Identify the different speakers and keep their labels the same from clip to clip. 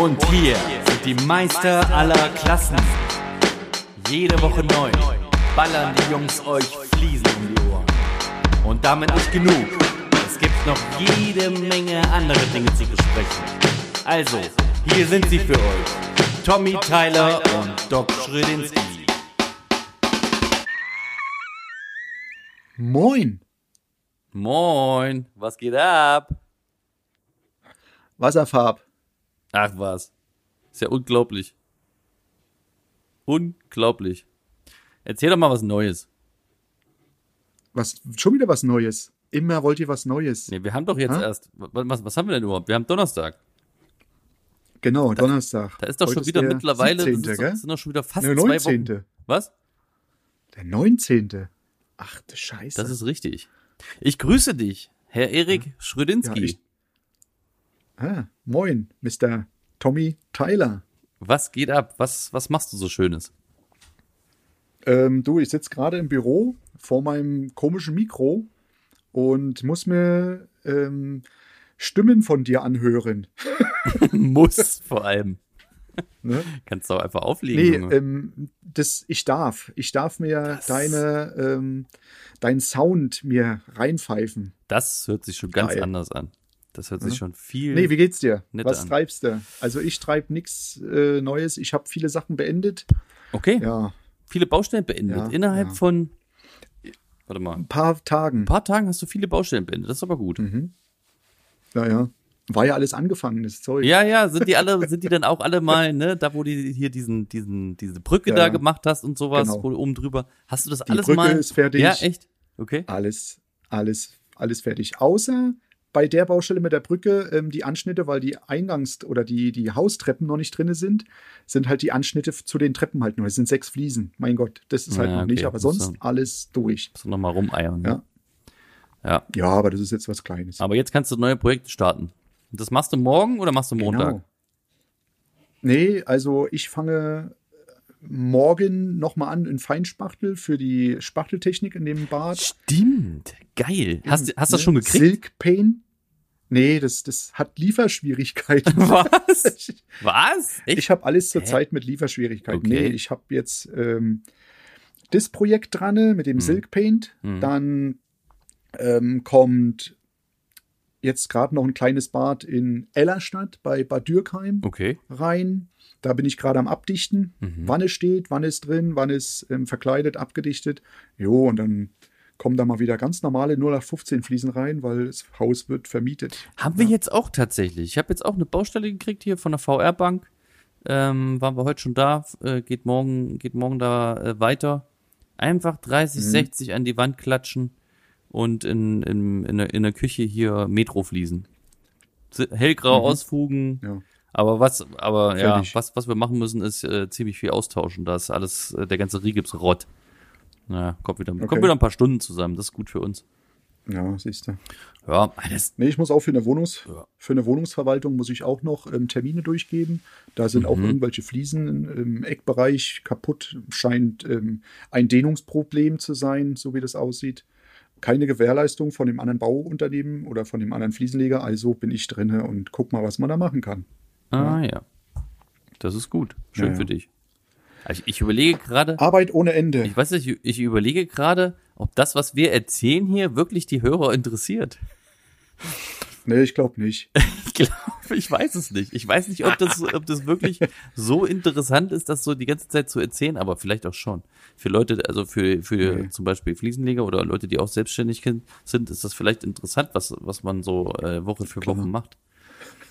Speaker 1: Und hier sind die Meister aller Klassen. Jede Woche neu ballern die Jungs euch Fliesen um die Ohren. Und damit nicht genug. Es gibt noch jede Menge andere Dinge zu besprechen. Also, hier sind sie für euch. Tommy Tyler und Doc Schrödinski.
Speaker 2: Moin,
Speaker 1: Moin, was geht ab?
Speaker 2: Wasserfarb.
Speaker 1: Ach was. Ist ja unglaublich. Unglaublich. Erzähl doch mal was Neues.
Speaker 2: Was, schon wieder was Neues. Immer wollt ihr was Neues.
Speaker 1: Nee, wir haben doch jetzt
Speaker 2: Hä?
Speaker 1: erst. Was, was, haben wir denn überhaupt? Wir haben Donnerstag.
Speaker 2: Genau, Donnerstag.
Speaker 1: Da ist doch
Speaker 2: Heute
Speaker 1: schon wieder
Speaker 2: der
Speaker 1: mittlerweile.
Speaker 2: 17.,
Speaker 1: das ist,
Speaker 2: gell?
Speaker 1: doch- sind doch schon wieder fast
Speaker 2: Der
Speaker 1: zwei
Speaker 2: 19.
Speaker 1: Wochen. Was?
Speaker 2: Der 19. Ach du Scheiße.
Speaker 1: Das ist richtig. Ich grüße dich, Herr Erik Schrödinski.
Speaker 2: Ja, ich- ah, moin, Mr. Tommy Tyler.
Speaker 1: was geht ab? Was, was machst du so Schönes?
Speaker 2: Ähm, du, ich sitze gerade im Büro vor meinem komischen Mikro und muss mir ähm, Stimmen von dir anhören.
Speaker 1: Muss vor allem.
Speaker 2: Ne?
Speaker 1: Kannst du auch einfach auflegen.
Speaker 2: Nee, ähm, das, ich darf. Ich darf mir deine, ähm, deinen Sound mir reinpfeifen.
Speaker 1: das hört sich schon ganz
Speaker 2: geil.
Speaker 1: anders an. Das hört sich
Speaker 2: Ja.
Speaker 1: schon viel.
Speaker 2: Nee, wie geht's dir? Was
Speaker 1: an.
Speaker 2: treibst du? Also ich treib nichts äh, Neues. Ich habe viele Sachen beendet.
Speaker 1: okay.
Speaker 2: Ja,
Speaker 1: Viele Baustellen beendet.
Speaker 2: Ja,
Speaker 1: Innerhalb
Speaker 2: ja.
Speaker 1: von. Warte mal.
Speaker 2: ein paar Tagen.
Speaker 1: Ein paar Tagen hast du viele Baustellen beendet. Das ist aber gut.
Speaker 2: Mhm. Ja, ja. War ja alles angefangenes Zeug.
Speaker 1: Ja, ja, sind die alle, sind die dann auch alle mal, ne, da wo die hier diesen, diesen, diese Brücke
Speaker 2: Ja,
Speaker 1: da gemacht hast und sowas,
Speaker 2: Genau.
Speaker 1: wo oben drüber. Hast du das
Speaker 2: Die
Speaker 1: alles
Speaker 2: Brücke
Speaker 1: mal?
Speaker 2: ist fertig.
Speaker 1: Ja, echt? Okay.
Speaker 2: Alles, alles, alles fertig. Außer bei der Baustelle mit der Brücke, ähm, die Anschnitte, weil die Eingangs- oder die, die Haustreppen noch nicht drin sind, sind halt die Anschnitte zu den Treppen halt nur. Es sind sechs Fliesen. Mein Gott, das ist halt
Speaker 1: Ja,
Speaker 2: noch nicht,
Speaker 1: okay,
Speaker 2: aber
Speaker 1: muss
Speaker 2: sonst alles durch.
Speaker 1: Musst du noch mal rumeiern. Ne?
Speaker 2: Ja.
Speaker 1: Ja.
Speaker 2: Ja, aber das ist jetzt was Kleines.
Speaker 1: Aber jetzt kannst du neue Projekte starten. Das machst du morgen oder machst du Montag?
Speaker 2: Genau. Nee, also ich fange morgen nochmal an in Feinspachtel für die Spachteltechnik in dem Bad.
Speaker 1: Stimmt. Geil. Hast, du- hast du das
Speaker 2: Ne?
Speaker 1: schon gekriegt?
Speaker 2: Silk Pain. Nee, das, das hat Lieferschwierigkeiten.
Speaker 1: Was? Was? Echt?
Speaker 2: Ich habe alles zurzeit mit Lieferschwierigkeiten.
Speaker 1: Okay.
Speaker 2: Nee, ich habe jetzt ähm, das Projekt dran ne, mit dem
Speaker 1: Hm.
Speaker 2: Silk Paint.
Speaker 1: Hm.
Speaker 2: Dann ähm, kommt jetzt gerade noch ein kleines Bad in Ellerstadt bei Bad Dürkheim
Speaker 1: Okay.
Speaker 2: rein. Da bin ich gerade am Abdichten.
Speaker 1: Mhm.
Speaker 2: Wann es steht, wann es drin, wann es ähm, verkleidet, abgedichtet. Jo, und dann kommen da mal wieder ganz normale 0815 Fliesen rein, weil das Haus wird vermietet.
Speaker 1: Haben wir jetzt auch tatsächlich. Ich habe jetzt auch eine Baustelle gekriegt hier von der VR-Bank. Ähm, waren wir heute schon da. Äh, geht morgen, geht morgen da äh, weiter. Einfach 30,
Speaker 2: Mhm.
Speaker 1: 60 an die Wand klatschen und in, in, in, der, in der Küche hier Metrofliesen. Hellgrau
Speaker 2: Mhm.
Speaker 1: ausfugen.
Speaker 2: Ja.
Speaker 1: Aber was, aber ja,
Speaker 2: Fertig.
Speaker 1: was, was wir machen müssen, ist äh, ziemlich viel austauschen. Da ist alles, äh, der ganze Rigips Rott. Na, kommt wieder,
Speaker 2: Okay.
Speaker 1: kommt wieder ein paar Stunden zusammen. Das ist gut für uns.
Speaker 2: Ja, siehst du.
Speaker 1: Ja, das,
Speaker 2: Nee, ich muss auch für eine, Wohnungs
Speaker 1: Ja.
Speaker 2: für eine Wohnungsverwaltung muss ich auch noch ähm, Termine durchgeben. Da sind auch
Speaker 1: Mhm.
Speaker 2: irgendwelche Fliesen im Eckbereich kaputt. Scheint ähm, ein Dehnungsproblem zu sein, so wie das aussieht. Keine Gewährleistung von dem anderen Bauunternehmen oder von dem anderen Fliesenleger. Also bin ich drinne und guck mal, was man da machen kann.
Speaker 1: Ah ja. Das ist gut. Schön
Speaker 2: Ja, ja.
Speaker 1: für dich. Also ich, ich überlege gerade,
Speaker 2: Arbeit ohne Ende.
Speaker 1: ich weiß nicht, ich, ich überlege gerade, ob das, was wir erzählen hier, wirklich die Hörer interessiert.
Speaker 2: Nee, ich glaube nicht.
Speaker 1: Ich glaube, ich weiß es nicht. Ich weiß nicht, ob das, ob das wirklich so interessant ist, das so die ganze Zeit zu erzählen, aber vielleicht auch schon. Für Leute, also für, für
Speaker 2: Nee.
Speaker 1: zum Beispiel Fliesenleger oder Leute, die auch selbstständig sind, ist das vielleicht interessant, was, was man so äh, Woche für
Speaker 2: Klar.
Speaker 1: Woche macht.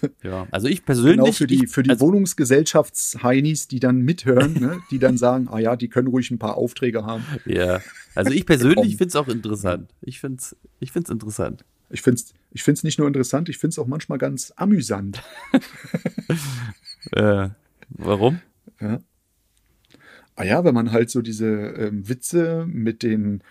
Speaker 1: Ja, also ich persönlich.
Speaker 2: Genau für die, für die
Speaker 1: also,
Speaker 2: Wohnungsgesellschafts-Heinis, die dann mithören, ne? die dann sagen, ah ja, die können ruhig ein paar Aufträge haben.
Speaker 1: Ja, also ich persönlich finde es auch interessant. Ich finde es ich find's interessant.
Speaker 2: Ich finde es ich find's nicht nur interessant, ich finde es auch manchmal ganz amüsant.
Speaker 1: Äh, warum?
Speaker 2: Ja. Ah ja, wenn man halt so diese ähm, Witze mit den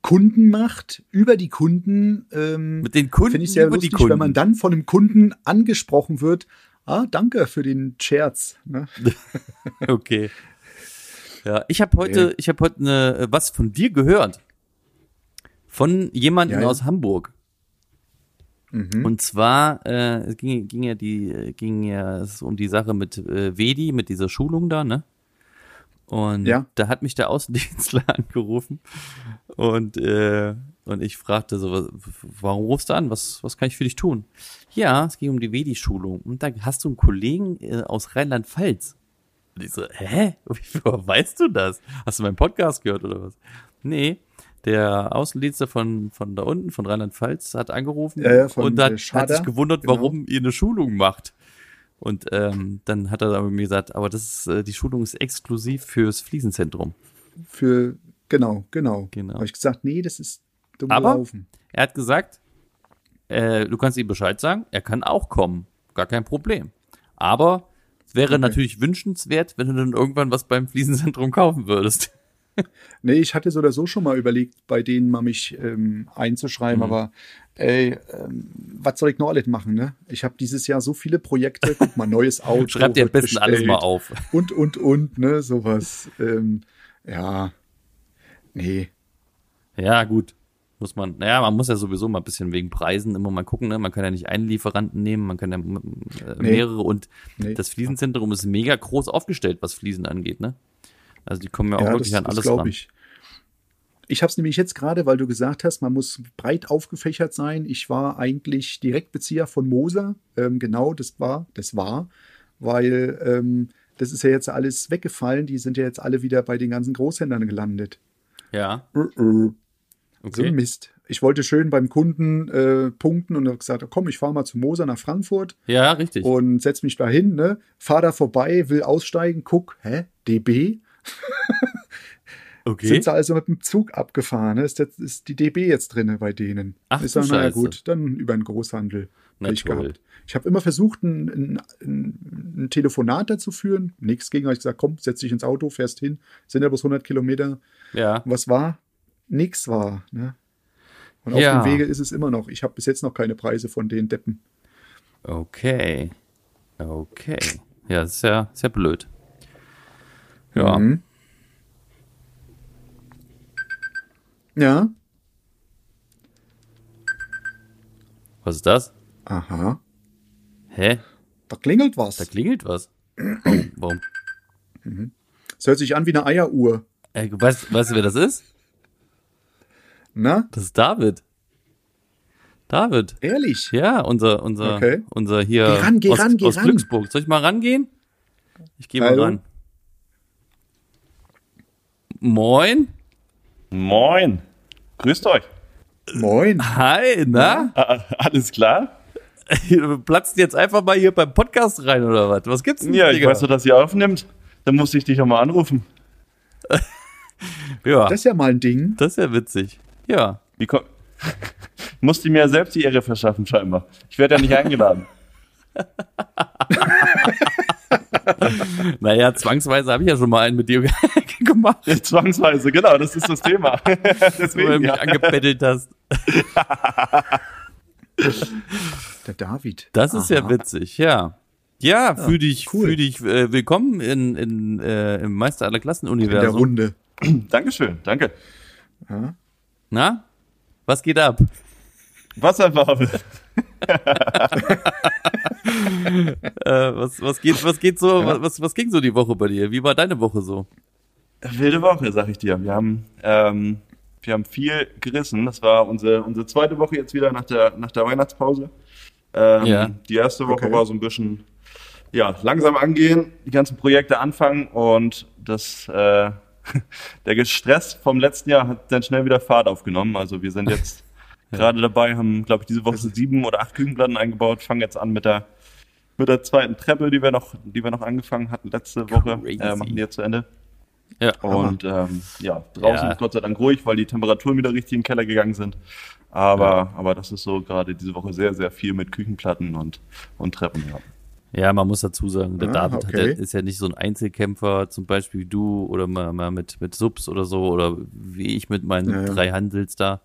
Speaker 2: Kunden macht, über die Kunden, ähm,
Speaker 1: Mit den Kunden
Speaker 2: finde ich sehr
Speaker 1: über
Speaker 2: lustig,
Speaker 1: die Kunden.
Speaker 2: wenn man dann von einem Kunden angesprochen wird. Ah, danke für den Scherz. Ne?
Speaker 1: Okay. Ja, ich habe heute,
Speaker 2: Nee.
Speaker 1: ich habe heute äh, was von dir gehört. Von jemandem
Speaker 2: Ja, ja.
Speaker 1: aus Hamburg.
Speaker 2: Mhm.
Speaker 1: Und zwar äh, es ging, ging ja die äh, ging ja es um die Sache mit äh, Vedi, mit dieser Schulung da, ne? Und
Speaker 2: Ja.
Speaker 1: da hat mich der Außendienstler angerufen und äh, und ich fragte so, warum rufst du an? Was was kann ich für dich tun? Ja, es ging um die Vedi-Schulung und da hast du einen Kollegen äh, aus Rheinland-Pfalz. Und ich so, hä? Woher weißt du das? Hast du meinen Podcast gehört oder was? Nee, der Außendienstler von, von da unten, von Rheinland-Pfalz, hat angerufen
Speaker 2: Ja, ja,
Speaker 1: und hat, hat sich gewundert,
Speaker 2: genau.
Speaker 1: warum ihr eine Schulung macht. Und ähm, dann hat er aber mir gesagt, aber das ist, äh, die Schulung ist exklusiv fürs Fliesenzentrum.
Speaker 2: Für, genau, genau.
Speaker 1: Genau.
Speaker 2: Habe ich gesagt, nee, das ist dumm
Speaker 1: Aber-
Speaker 2: gelaufen.
Speaker 1: Er hat gesagt, äh, du kannst ihm Bescheid sagen, er kann auch kommen, gar kein Problem. Aber es wäre
Speaker 2: Okay.
Speaker 1: natürlich wünschenswert, wenn du dann irgendwann was beim Fliesenzentrum kaufen würdest.
Speaker 2: Nee, ich hatte so oder so schon mal überlegt, bei denen mal mich ähm, einzuschreiben,
Speaker 1: Mhm.
Speaker 2: aber ey, ähm, was soll ich noch alles machen, ne? Ich habe dieses Jahr so viele Projekte, guck mal, neues Auto.
Speaker 1: Schreib dir am besten alles mal auf.
Speaker 2: Und, und, und, ne, sowas. Ähm, ja, nee.
Speaker 1: Ja, gut. Muss man, naja, man muss ja sowieso mal ein bisschen wegen Preisen immer mal gucken, ne? Man kann ja nicht einen Lieferanten nehmen, man kann ja äh,
Speaker 2: Nee.
Speaker 1: mehrere und
Speaker 2: nee.
Speaker 1: das Fliesenzentrum ist mega groß aufgestellt, was Fliesen angeht, ne? Also die kommen ja auch
Speaker 2: ja,
Speaker 1: wirklich
Speaker 2: das,
Speaker 1: an
Speaker 2: das
Speaker 1: alles
Speaker 2: glaube
Speaker 1: ran.
Speaker 2: ich. Ich habe es nämlich jetzt gerade, weil du gesagt hast, man muss breit aufgefächert sein. Ich war eigentlich Direktbezieher von Moser. Ähm, genau, das war, das war, weil ähm, das ist ja jetzt alles weggefallen. Die sind ja jetzt alle wieder bei den ganzen Großhändlern gelandet.
Speaker 1: Ja.
Speaker 2: So
Speaker 1: okay.
Speaker 2: ein Mist. Ich wollte schön beim Kunden äh, punkten und habe gesagt, komm, ich fahre mal zu Moser nach Frankfurt
Speaker 1: Ja, richtig.
Speaker 2: und setz mich da hin, ne? Fahr da vorbei, will aussteigen, guck, hä? DB?
Speaker 1: okay.
Speaker 2: Sind sie also mit dem Zug abgefahren? Ist, jetzt, ist die DB jetzt drinne bei denen?
Speaker 1: Ach,
Speaker 2: ich
Speaker 1: du
Speaker 2: sage, naja gut, dann über den Großhandel.
Speaker 1: Toll.
Speaker 2: gehabt. Ich habe immer versucht, ein, ein, ein, Telefonat dazu führen. Nichts gegen, habe ich gesagt, komm, setz dich ins Auto, fährst hin. Sind ja bloß 100 Kilometer.
Speaker 1: Ja.
Speaker 2: Was war? Nix war. Ne? Und
Speaker 1: Ja.
Speaker 2: auf dem Wege ist es immer noch. Ich habe bis jetzt noch keine Preise von den Deppen.
Speaker 1: Okay. Okay. Ja, ist ist ja blöd. Ja.
Speaker 2: Mhm. Ja.
Speaker 1: Was ist das?
Speaker 2: Aha.
Speaker 1: Hä?
Speaker 2: Da klingelt was.
Speaker 1: Da klingelt was. Warum? warum?
Speaker 2: Es hört sich an wie eine Eieruhr.
Speaker 1: Äh, weißt, weißt du, wer das ist?
Speaker 2: Na?
Speaker 1: Das ist David. David.
Speaker 2: Ehrlich?
Speaker 1: Ja, unser, unser,
Speaker 2: Okay.
Speaker 1: unser hier
Speaker 2: Geh ran, geh
Speaker 1: aus,
Speaker 2: ran, geh
Speaker 1: aus
Speaker 2: ran.
Speaker 1: Glücksburg. Soll ich mal rangehen? Ich gehe mal ran. Moin.
Speaker 3: Moin. Grüßt euch.
Speaker 2: Moin.
Speaker 1: Hi, na?
Speaker 3: Alles klar?
Speaker 1: Platzt jetzt einfach mal hier beim Podcast rein oder was? Was gibt's denn?
Speaker 3: Ja, ich
Speaker 1: Digga?
Speaker 3: weiß, dass ihr aufnimmt. Dann musste ich dich auch mal anrufen.
Speaker 1: Ja,
Speaker 2: Das
Speaker 1: das,
Speaker 2: ist ja mal ein Ding.
Speaker 1: ist ja witzig. Ja.
Speaker 3: Wie komm musste mir selbst die Ehre verschaffen, scheinbar. Ich werde ja nicht eingeladen.
Speaker 1: Naja, zwangsweise habe ich ja schon mal einen mit dir gemacht,
Speaker 3: Zwangsweise, genau, das ist das Thema.
Speaker 1: wo du
Speaker 3: Deswegen,
Speaker 1: mich
Speaker 3: ja.
Speaker 1: angebettelt hast.
Speaker 2: Der David.
Speaker 1: Das ist ja
Speaker 2: Aha.
Speaker 1: witzig, ja. Ja, fühl dich,
Speaker 2: cool.
Speaker 1: fühl dich äh, willkommen in, in, äh, im Meister aller Klassen
Speaker 2: In der. Runde.
Speaker 3: Dankeschön, danke.
Speaker 2: Ja.
Speaker 1: Na? Was geht ab?
Speaker 3: Wasserfarbe.
Speaker 1: Äh, was, was geht, was geht so, was, was ging so die Woche bei dir? Wie war deine Woche so?
Speaker 3: Wilde Woche, sag ich dir. Wir haben, ähm, wir haben viel gerissen. Das war unsere, unsere zweite Woche jetzt wieder nach der, nach der Weihnachtspause. Ähm,
Speaker 1: Ja.
Speaker 3: Die erste Woche
Speaker 2: Okay.
Speaker 3: war so ein bisschen, ja, langsam angehen, die ganzen Projekte anfangen und das, äh, der Stress vom letzten Jahr hat dann schnell wieder Fahrt aufgenommen. Also wir sind jetzt gerade dabei, haben, glaube ich, diese Woche sieben oder acht Küchenplatten eingebaut, fangen jetzt an mit der, mit der zweiten Treppe, die wir noch, die wir noch angefangen hatten letzte Woche, äh, machen die jetzt zu Ende.
Speaker 1: Ja.
Speaker 3: Und ähm, ja, draußen
Speaker 1: Ja.
Speaker 3: ist Gott sei Dank ruhig, weil die Temperaturen wieder richtig in den Keller gegangen sind. Aber, aber das ist so gerade diese Woche sehr, sehr viel mit Küchenplatten und, und Treppen. Ja.
Speaker 1: Ja, man muss dazu sagen, der
Speaker 2: Ah,
Speaker 1: David
Speaker 2: okay.
Speaker 1: ja- ist ja nicht so ein Einzelkämpfer, zum Beispiel wie du oder mal, mal mit, mit Subs oder so oder wie ich mit meinen
Speaker 2: Ja, ja.
Speaker 1: drei Handels da,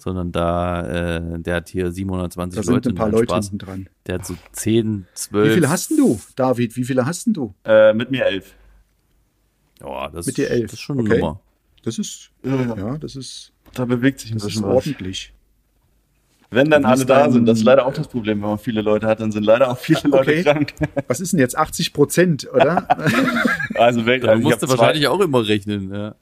Speaker 1: sondern da, äh, der hat hier 720
Speaker 2: Da sind
Speaker 1: Leute.
Speaker 2: ein paar Leute
Speaker 1: Spaß.
Speaker 2: hinten dran.
Speaker 1: Der hat so 10, 12.
Speaker 2: Wie viele hast denn du, David? Wie viele hast denn du?
Speaker 3: Äh, mit mir elf.
Speaker 1: Ja, das,
Speaker 2: Mit dir elf.
Speaker 1: das ist schon eine
Speaker 2: Okay.
Speaker 1: Nummer.
Speaker 2: Das ist,
Speaker 3: Ja, ja.
Speaker 2: das ist,
Speaker 3: Da bewegt sich ein bisschen was.
Speaker 2: ordentlich.
Speaker 3: Wenn dann alle da sind, das ist leider auch das Problem, wenn man viele Leute hat, dann sind leider auch viele Leute
Speaker 2: Okay.
Speaker 3: krank.
Speaker 2: Was ist denn jetzt 80 Prozent, oder?
Speaker 3: Also, wirklich, also ich
Speaker 1: musst
Speaker 3: habe
Speaker 1: du
Speaker 3: zwei,
Speaker 1: wahrscheinlich auch immer rechnen. Ja.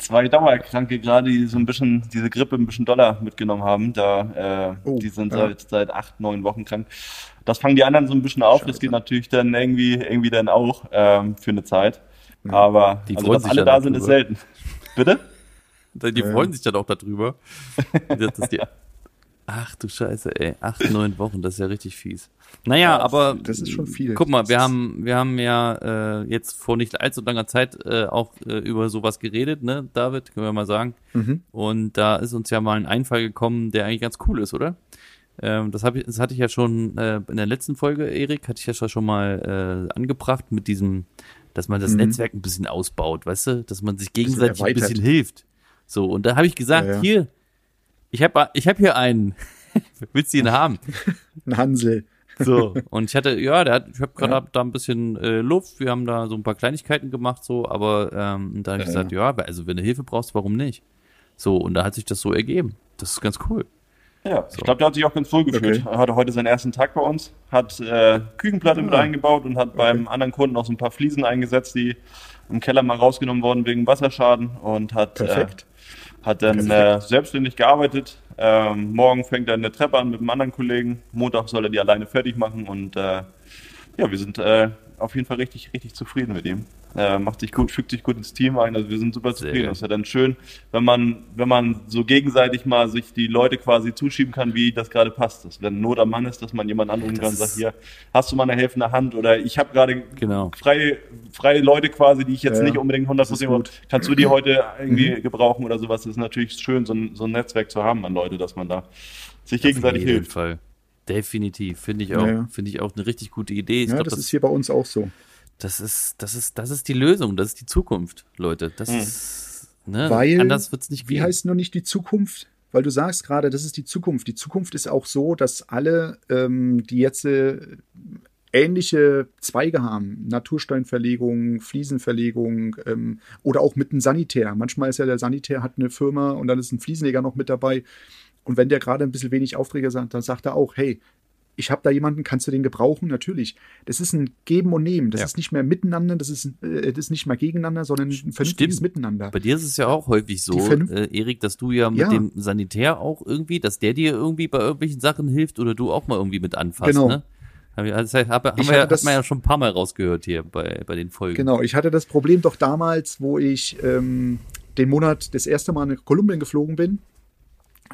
Speaker 3: Zwei Dauerkranke gerade, die so ein bisschen diese Grippe ein bisschen Dollar mitgenommen haben. Da, äh,
Speaker 2: Oh,
Speaker 3: die sind
Speaker 2: ja.
Speaker 3: seit seit acht, neun Wochen krank. Das fangen die anderen so ein bisschen auf. Das
Speaker 2: Scheiße.
Speaker 3: geht natürlich dann irgendwie irgendwie dann auch ähm, für eine Zeit. Aber
Speaker 1: Die
Speaker 3: also, dass alle da sind, ist selten. Bitte?
Speaker 1: Die freuen sich dann auch darüber. dass das die, ach du Scheiße, ey. Acht, neun Wochen, das ist ja richtig fies. Naja, aber
Speaker 2: das ist schon viel.
Speaker 1: guck mal, wir haben, wir haben ja äh, jetzt vor nicht allzu langer Zeit äh, auch äh, über sowas geredet, ne, David, können wir mal sagen.
Speaker 2: Mhm.
Speaker 1: Und da ist uns ja mal ein Einfall gekommen, der eigentlich ganz cool ist, oder? Ähm, das, hab ich, das hatte ich ja schon äh, in der letzten Folge, Erik, hatte ich ja schon mal äh, angebracht mit diesem, dass man das
Speaker 2: Mhm.
Speaker 1: Netzwerk ein bisschen ausbaut, weißt du, dass man sich gegenseitig ein
Speaker 2: erweitert.
Speaker 1: bisschen hilft. So, und da habe ich gesagt,
Speaker 2: Ja, ja.
Speaker 1: hier, ich habe ich hab hier einen. Willst du ihn haben?
Speaker 2: Ein Hansel.
Speaker 1: So, und ich hatte, ja, der hat, ich habe gerade
Speaker 2: Ja.
Speaker 1: da ein bisschen äh, Luft, wir haben da so ein paar Kleinigkeiten gemacht, so, aber ähm, da habe ich
Speaker 2: Ja,
Speaker 1: gesagt, ja, also wenn du Hilfe brauchst, warum nicht? So, und da hat sich das so ergeben. Das ist ganz cool.
Speaker 3: Ja, ich glaube, der hat sich auch ganz wohl gefühlt. Er hatte heute seinen ersten Tag bei uns, hat äh, Küchenplatte mit
Speaker 2: Ah.
Speaker 3: eingebaut und hat beim anderen Kunden auch so ein paar Fliesen eingesetzt, die im Keller mal rausgenommen wurden wegen Wasserschaden und hat,
Speaker 2: Perfekt.
Speaker 3: Äh, hat dann äh, selbstständig gearbeitet. Ähm, morgen fängt er eine Treppe an mit einem anderen Kollegen. Montag soll er die alleine fertig machen und äh, ja, wir sind äh, auf jeden Fall richtig, richtig zufrieden mit ihm. Äh, macht sich gut, fügt sich gut ins Team ein. Also wir sind super
Speaker 1: Sehr
Speaker 3: zufrieden. Das ist ja dann schön, wenn man, wenn man so gegenseitig mal sich die Leute quasi zuschieben kann, wie das gerade passt. Dass wenn Not am Mann ist, dass man jemanden anrufen kann und sagt, hier, hast du mal eine helfende Hand oder ich habe gerade
Speaker 1: Genau.
Speaker 3: freie, freie Leute quasi, die ich jetzt
Speaker 2: Ja,
Speaker 3: nicht unbedingt 100%
Speaker 2: das ist gut. Mhm.
Speaker 3: kannst du die heute irgendwie gebrauchen oder sowas. Das ist natürlich schön, so ein, so ein Netzwerk zu haben an Leute, dass man da sich gegenseitig
Speaker 1: Auf jeden
Speaker 3: hilft.
Speaker 1: Fall. Definitiv, finde ich auch,
Speaker 2: Ja, ja.
Speaker 1: finde ich auch eine richtig gute Idee. Ich
Speaker 2: Ja,
Speaker 1: glaub,
Speaker 2: das,
Speaker 1: das,
Speaker 2: ist hier bei uns auch so.
Speaker 1: das ist, das ist, das ist die Lösung, das ist die Zukunft, Leute. Das ist, ne,
Speaker 2: Weil,
Speaker 1: anders wird's nicht
Speaker 2: Wie
Speaker 1: gehen.
Speaker 2: heißt nur nicht die Zukunft? Weil du sagst gerade, das ist die Zukunft. Die Zukunft ist auch so, dass alle, ähm, die jetzt äh, ähnliche Zweige haben, Natursteinverlegung, Fliesenverlegung ähm, oder auch mit einem Sanitär. Manchmal ist ja der Sanitär hat eine Firma und dann ist ein Fliesenleger noch mit dabei. Und wenn der gerade ein bisschen wenig Aufträge sagt, dann sagt er auch, hey, ich habe da jemanden, kannst du den gebrauchen? Natürlich. Das ist ein Geben und Nehmen. Das
Speaker 1: Ja.
Speaker 2: ist nicht mehr miteinander, das ist, äh, das ist nicht mehr gegeneinander, sondern ein vernünftiges
Speaker 1: Stimmt.
Speaker 2: Miteinander.
Speaker 1: Bei dir ist es ja auch häufig so, äh, Erik, dass du ja mit
Speaker 2: Ja.
Speaker 1: dem Sanitär auch irgendwie, dass der dir irgendwie bei irgendwelchen Sachen hilft oder du auch mal irgendwie mit anfasst,
Speaker 2: Genau.
Speaker 1: ne? Das heißt, hab, haben wir, ja,
Speaker 2: das-
Speaker 1: hat man ja schon ein paar Mal rausgehört hier bei, bei den Folgen.
Speaker 2: Genau, ich hatte das Problem doch damals, wo ich ähm, den Monat das erste Mal nach Kolumbien geflogen bin.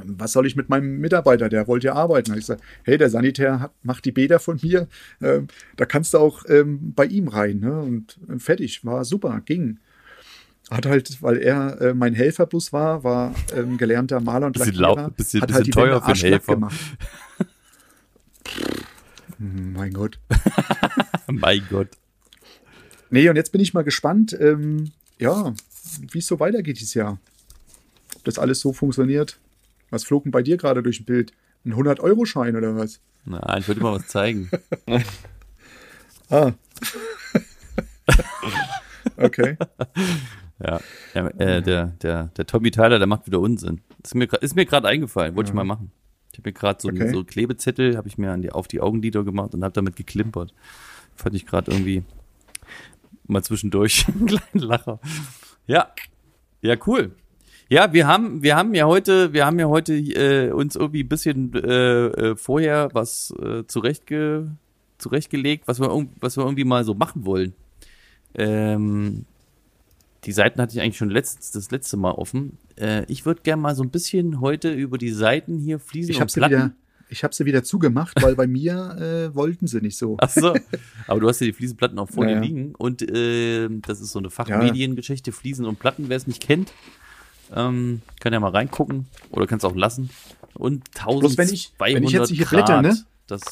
Speaker 2: Was soll ich mit meinem Mitarbeiter? Der wollte ja arbeiten. Da ich gesagt, hey, der Sanitär hat, macht die Bäder von mir. Ähm, da kannst du auch ähm, bei ihm rein. Ne? Und äh, fertig, war super, ging. Hat halt, weil er äh, mein Helfer bloß war, war ähm, gelernter Maler und
Speaker 1: Bisschen
Speaker 2: Lackierer,
Speaker 1: lau- bisschen-
Speaker 2: hat
Speaker 1: bisschen
Speaker 2: halt die
Speaker 1: teuer
Speaker 2: Wände
Speaker 1: für Helfer.
Speaker 2: gemacht. Hm, mein Gott.
Speaker 1: Mein Gott.
Speaker 2: Nee, und jetzt bin ich mal gespannt, ähm, ja, wie es so weitergeht dieses Jahr. Ob das alles so funktioniert. Was flog denn bei dir gerade durch ein Bild? Ein 100-Euro-Schein oder was?
Speaker 1: Nein, ich wollte dir mal was zeigen.
Speaker 2: Ah. okay.
Speaker 1: Ja, ja äh, der, der, der Tommy Tyler, der macht wieder Unsinn. Ist mir, ist mir gerade eingefallen, wollte ich mal machen. Ich habe mir gerade so,
Speaker 2: Okay.
Speaker 1: so Klebezettel, habe ich mir an die, auf die Augenlider gemacht und habe damit geklimpert. Fand ich gerade irgendwie mal zwischendurch einen kleinen Lacher. Ja, ja, cool. Ja, wir haben, wir haben ja heute, wir haben ja heute äh, uns irgendwie ein bisschen äh, äh, vorher was äh, zurechtge, zurechtgelegt, was wir, was wir irgendwie mal so machen wollen. Ähm, die Seiten hatte ich eigentlich schon letztes, das letzte Mal offen. Äh, ich würde gerne mal so ein bisschen heute über die Seiten hier fließen
Speaker 2: Ich
Speaker 1: und
Speaker 2: habe sie,
Speaker 1: Platten.
Speaker 2: wieder- ich hab sie wieder zugemacht, weil bei mir äh, wollten sie nicht so.
Speaker 1: Ach so. Aber du hast ja die Fliesenplatten auch vor
Speaker 2: Ja,
Speaker 1: dir liegen. Und äh, das ist so eine Fachmediengeschichte, Fliesen und Platten, wer es nicht kennt. Ähm, kann ja mal reingucken oder kannst auch lassen. Und 1200
Speaker 2: Bloß wenn ich- wenn ich jetzt hier
Speaker 1: Grad.
Speaker 2: blätter, ne?
Speaker 1: Das,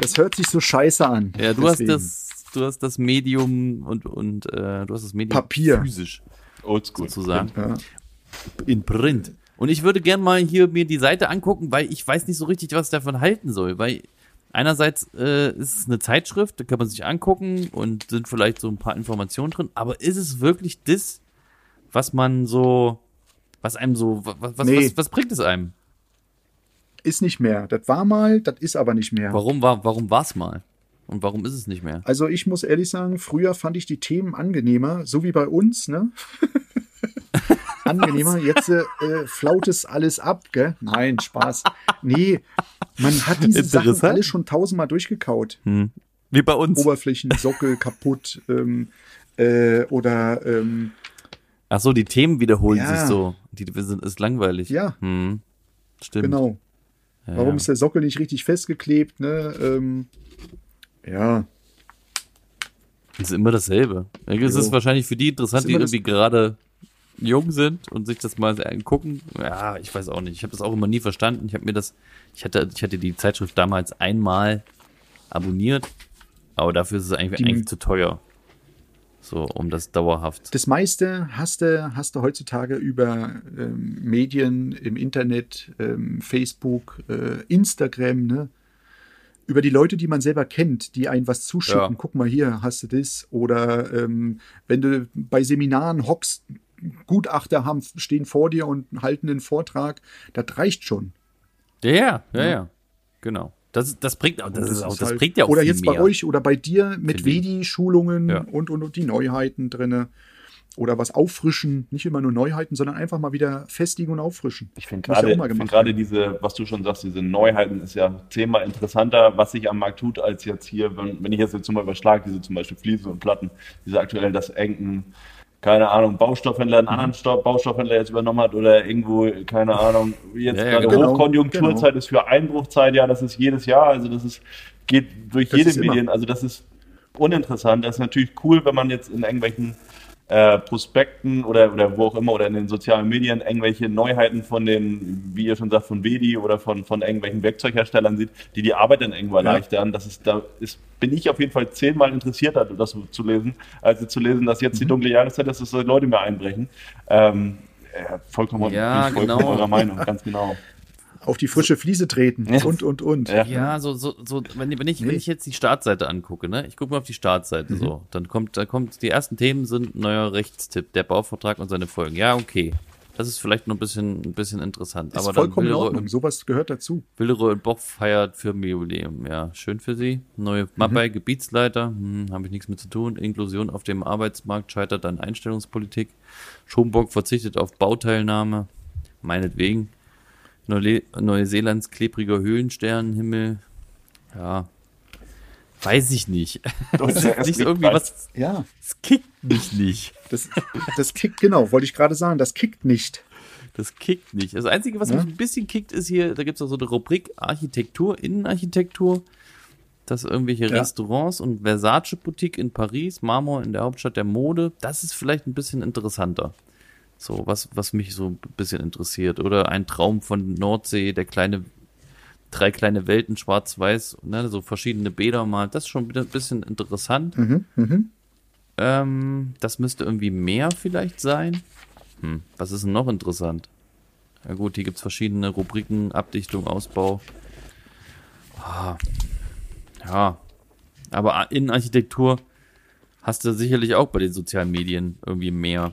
Speaker 2: Das hört sich so scheiße an.
Speaker 1: ja, du
Speaker 2: Deswegen.
Speaker 1: hast das, du hast das Medium und, und äh, du hast das Medium
Speaker 2: Papier.
Speaker 1: physisch
Speaker 3: Oldschool.
Speaker 1: sozusagen.
Speaker 2: Ja.
Speaker 1: In Print. Und ich würde gern mal hier mir die Seite angucken, weil ich weiß nicht so richtig, was ich davon halten soll. Weil einerseits äh, ist es eine Zeitschrift, da kann man sich angucken und sind vielleicht so ein paar Informationen drin. Aber ist es wirklich das, was man so, was einem so, was, was,
Speaker 2: Nee.
Speaker 1: was, was bringt es einem?
Speaker 2: ist nicht mehr. Das war mal, das ist aber nicht mehr.
Speaker 1: Warum war, warum war's mal? Und warum ist es nicht mehr?
Speaker 2: Also ich muss ehrlich sagen, früher fand ich die Themen angenehmer, so wie bei uns, ne? angenehmer. Jetzt äh, flaut es alles ab, gell? Nein, Spaß. Nee, man hat diese Sachen alle schon tausendmal durchgekaut.
Speaker 1: Wie bei uns.
Speaker 2: Oberflächen, Sockel kaputt ähm, äh, oder ähm,
Speaker 1: Ach so, die Themen wiederholen
Speaker 2: Ja.
Speaker 1: sich so. Die sind, ist langweilig.
Speaker 2: Ja.
Speaker 1: Hm. Stimmt.
Speaker 2: genau.
Speaker 1: Ja,
Speaker 2: Warum ist der Sockel nicht richtig festgeklebt? Ne? Ähm, ja,
Speaker 1: ist immer dasselbe. Es
Speaker 2: Jo.
Speaker 1: ist wahrscheinlich für die interessant, die irgendwie gerade jung sind und sich das mal angucken. Ja, ich weiß auch nicht. Ich habe das auch immer nie verstanden. Ich habe mir das, ich hatte, ich hatte die Zeitschrift damals einmal abonniert, aber dafür ist es eigentlich,
Speaker 2: Die-
Speaker 1: eigentlich zu teuer. So, um das dauerhaft.
Speaker 2: das meiste hast du, hast du heutzutage über ähm, Medien im Internet, ähm, Facebook, äh, Instagram, ne? über die Leute, die man selber kennt, die einen was zuschicken.
Speaker 1: Ja.
Speaker 2: Guck mal hier, hast du das? Oder ähm, wenn du bei Seminaren hockst, Gutachter haben, stehen vor dir und halten einen Vortrag, das reicht schon.
Speaker 1: Ja, ja, ja, ja. Genau. Das, das bringt auch, das, ist auch, das
Speaker 2: halt-
Speaker 1: bringt ja auch
Speaker 2: Oder
Speaker 1: viel
Speaker 2: jetzt
Speaker 1: mehr.
Speaker 2: bei euch oder bei dir mit. Vedi-Schulungen
Speaker 1: Ja.
Speaker 2: und, und, und die Neuheiten drinne. Oder was auffrischen, nicht immer nur Neuheiten, sondern einfach mal wieder festigen und auffrischen.
Speaker 3: Ich finde
Speaker 2: ja
Speaker 3: gerade
Speaker 2: mal
Speaker 3: find gerade diese, was du schon sagst, diese Neuheiten ist ja zehnmal interessanter, was sich am Markt tut, als jetzt hier, wenn, wenn ich jetzt, jetzt zum Beispiel überschlage, diese zum Beispiel Fliesen und Platten, diese aktuell das engen, keine Ahnung, Baustoffhändler einen
Speaker 2: Mhm.
Speaker 3: anderen Stoff, Baustoffhändler jetzt übernommen hat oder irgendwo, keine Ahnung, jetzt
Speaker 1: Ja, ja,
Speaker 3: gerade
Speaker 2: genau.
Speaker 3: Hochkonjunkturzeit ist für Einbruchzeit, ja, das ist jedes Jahr, also das ist, geht durch
Speaker 2: Das
Speaker 3: jede
Speaker 2: ist immer.
Speaker 3: Medien, also das ist uninteressant. Das ist natürlich cool, wenn man jetzt in irgendwelchen äh, Prospekten oder, oder wo auch immer oder in den sozialen Medien irgendwelche Neuheiten von den, wie ihr schon sagt, von Vedi oder von, von irgendwelchen Werkzeugherstellern sieht, die die Arbeit dann irgendwo erleichtern. Das ist, da ist, bin ich auf jeden Fall zehnmal interessierter, das zu lesen, als zu lesen, dass
Speaker 2: Mhm.
Speaker 3: jetzt die dunkle Jahreszeit ist, dass Leute mehr einbrechen. Ähm, ja, vollkommen,
Speaker 1: Ja,
Speaker 3: vollkommen
Speaker 1: genau.
Speaker 3: eurer Meinung, ganz genau.
Speaker 2: Auf die frische Fliese treten
Speaker 3: Ja.
Speaker 2: und, und, und.
Speaker 3: Ja.
Speaker 1: Ja, so, so, so, wenn, wenn ich,
Speaker 2: Nee.
Speaker 1: wenn ich jetzt die Startseite angucke, ne, ich gucke mal auf die Startseite, so, dann kommt, da kommt, die ersten Themen sind neuer Rechtstipp, der Bauvertrag und seine Folgen. Ja, okay. Das ist vielleicht noch ein bisschen, ein bisschen interessant.
Speaker 2: Ist
Speaker 1: aber dann
Speaker 2: vollkommen in Ordnung. Sowas gehört dazu.
Speaker 1: Willeroy und Boch feiert Firmenjubiläum. Ja, schön für Sie. Neue Mappei, Gebietsleiter, hm, habe ich nichts mit zu tun. Inklusion auf dem Arbeitsmarkt scheitert an Einstellungspolitik. Schomburg verzichtet auf Bauteilnahme. Meinetwegen. Neule Neuseelands klebriger Höhlensternenhimmel. Ja. Weiß ich nicht. Das ist
Speaker 3: es
Speaker 1: nicht irgendwie was.
Speaker 2: Ja,
Speaker 1: Das kickt mich nicht.
Speaker 2: das, das kickt, genau, wollte ich gerade sagen, das kickt nicht.
Speaker 1: Das kickt nicht. Das Einzige, was
Speaker 2: Ja.
Speaker 1: mich ein bisschen kickt, ist hier, da gibt es auch so eine Rubrik Architektur, Innenarchitektur. Das irgendwelche
Speaker 2: Ja.
Speaker 1: Restaurants und Versace-Boutique in Paris, Marmor in der Hauptstadt der Mode. Das ist vielleicht ein bisschen interessanter. So, was, was mich so ein bisschen interessiert. Oder ein Traum von Nordsee, der kleine, drei kleine Welten, schwarz-weiß, ne, so verschiedene Bäder mal. Das ist schon ein bisschen interessant.
Speaker 2: Mhm, mhm.
Speaker 1: Ähm, das müsste irgendwie mehr vielleicht sein. Hm, was ist denn noch interessant? Ja gut, hier gibt's verschiedene Rubriken, Abdichtung, Ausbau. Ah, ja, aber Innenarchitektur hast du sicherlich auch bei den sozialen Medien irgendwie mehr.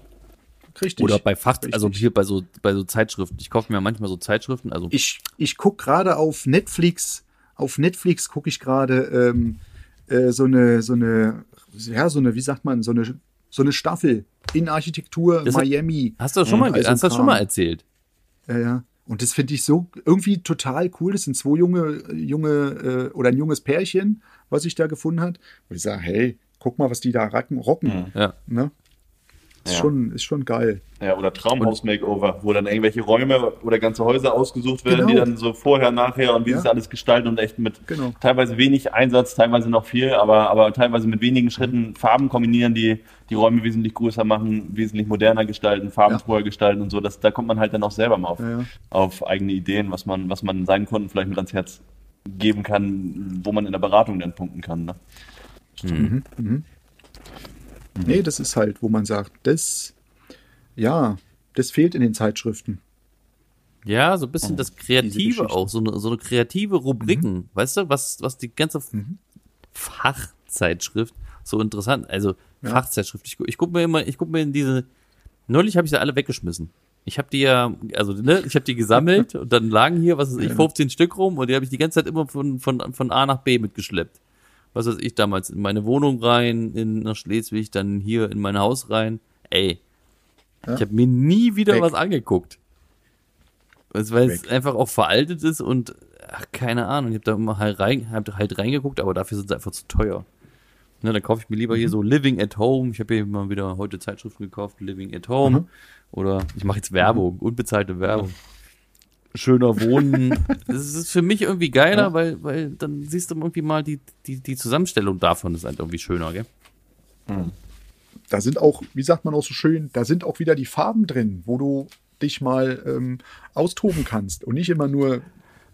Speaker 2: Richtig.
Speaker 1: Oder bei Fach,
Speaker 2: Richtig.
Speaker 1: also hier bei so, bei so Zeitschriften. Ich kaufe mir manchmal so Zeitschriften, also
Speaker 2: Ich, ich gucke gerade auf Netflix, auf Netflix gucke ich gerade ähm, äh, so eine, so eine, ja, so eine, wie sagt man, so eine, so eine Staffel in Architektur
Speaker 1: Das hat-
Speaker 2: Miami.
Speaker 1: hast du das schon mal,
Speaker 2: Also
Speaker 1: hast das schon mal erzählt?
Speaker 2: Ja, ja. Und das finde ich so irgendwie total cool. Das sind zwei junge, junge äh, oder ein junges Pärchen, was ich da gefunden hat. Wo ich sage, hey, guck mal, was die da rocken.
Speaker 1: Ja.
Speaker 2: Ne? Ist,
Speaker 3: Ja.
Speaker 2: schon, ist schon geil.
Speaker 3: Ja, oder Traumhaus-Makeover, wo dann irgendwelche Räume oder ganze Häuser ausgesucht werden, die
Speaker 2: Genau.
Speaker 3: dann so vorher, nachher und wie
Speaker 2: Ja.
Speaker 3: sie es alles gestalten und echt mit
Speaker 2: Genau.
Speaker 3: teilweise wenig Einsatz, teilweise noch viel, aber, aber teilweise mit wenigen Schritten Farben kombinieren, die die Räume wesentlich größer machen, wesentlich moderner gestalten, farbenfroher gestalten und so. Das, da kommt man halt dann auch selber mal auf,
Speaker 2: Ja, ja.
Speaker 3: auf eigene Ideen, was man, was man seinen Kunden vielleicht mit ans Herz geben kann, wo man in der Beratung dann punkten kann. Ne?
Speaker 2: Nee, das ist halt, wo man sagt, das, ja, das fehlt in den Zeitschriften.
Speaker 1: Ja, so ein bisschen das Kreative auch, so eine, so eine kreative Rubriken, weißt du, was, was die ganze Fachzeitschrift so interessant, also Fachzeitschrift, ich, ich gucke mir immer, ich gucke mir in diese, neulich habe ich sie alle weggeschmissen. Ich habe die ja, also ne, ich habe die gesammelt und dann lagen hier, was weiß ich, 15 Stück rum und die habe ich die ganze Zeit immer von, von, von A nach B mitgeschleppt. Was weiß ich damals, in meine Wohnung rein, in nach Schleswig, dann hier in mein Haus rein. Ey,
Speaker 2: Ja.
Speaker 1: ich habe mir nie wieder
Speaker 2: Weg.
Speaker 1: was angeguckt. Also, weil es einfach auch veraltet ist und ach, keine Ahnung, ich habe da immer halt, rein, hab halt reingeguckt, aber dafür sind sie einfach zu teuer. Ne, dann kaufe ich mir lieber
Speaker 2: Mhm.
Speaker 1: hier so Living at Home. Ich habe hier mal wieder heute Zeitschriften gekauft, Living at Home.
Speaker 2: Mhm.
Speaker 1: Oder ich mache jetzt Werbung, unbezahlte Werbung. Schöner Wohnen. Das ist für mich irgendwie geiler,
Speaker 2: Ja.
Speaker 1: weil, weil dann siehst du irgendwie mal die, die, die Zusammenstellung davon ist halt irgendwie schöner, gell?
Speaker 2: Da sind auch, wie sagt man auch so schön, da sind auch wieder die Farben drin, wo du dich mal ähm, austoben kannst und nicht immer nur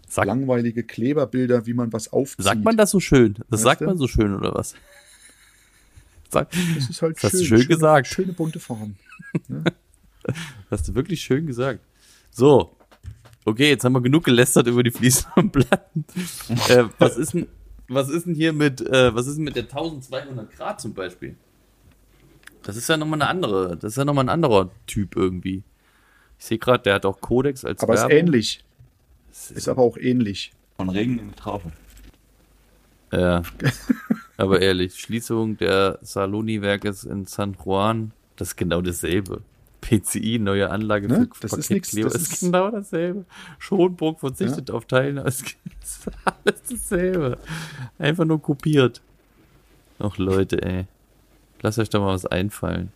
Speaker 1: Sag,
Speaker 2: langweilige Kleberbilder, wie man was aufzieht.
Speaker 1: sagt man das so schön? Das
Speaker 2: Weißt
Speaker 1: sagt
Speaker 2: du?
Speaker 1: man so schön, oder was? Sag,
Speaker 2: Das ist halt
Speaker 1: Das hast
Speaker 2: schön.
Speaker 1: du schön
Speaker 2: schöne,
Speaker 1: gesagt.
Speaker 2: Schöne bunte Farben.
Speaker 1: hast du wirklich schön gesagt. So. Okay, jetzt haben wir genug gelästert über die fließenden Platten. äh, was ist denn, was ist denn hier mit, äh, was ist denn mit der 1200 Grad zum Beispiel? Das ist ja nochmal eine andere, das ist ja nochmal ein anderer Typ irgendwie. Ich sehe gerade, der hat auch Codex als
Speaker 2: Aber ist
Speaker 1: Werbung.
Speaker 2: ähnlich.
Speaker 1: Das
Speaker 2: Ist aber auch ähnlich.
Speaker 3: Von Regen in die Traufe.
Speaker 1: Ja. Aber ehrlich, Schließung der Saloni-Werkes in San Juan, das ist genau dasselbe. PCI, neue Anlage
Speaker 2: Ne?
Speaker 1: für
Speaker 2: Das ist
Speaker 1: Paketklebe,
Speaker 2: nix, das
Speaker 1: ist,
Speaker 2: ist-
Speaker 1: genau dasselbe. Schonburg verzichtet auf Teilen, es ist alles dasselbe. Einfach nur kopiert. Ach Leute, ey. Lasst euch doch mal was einfallen.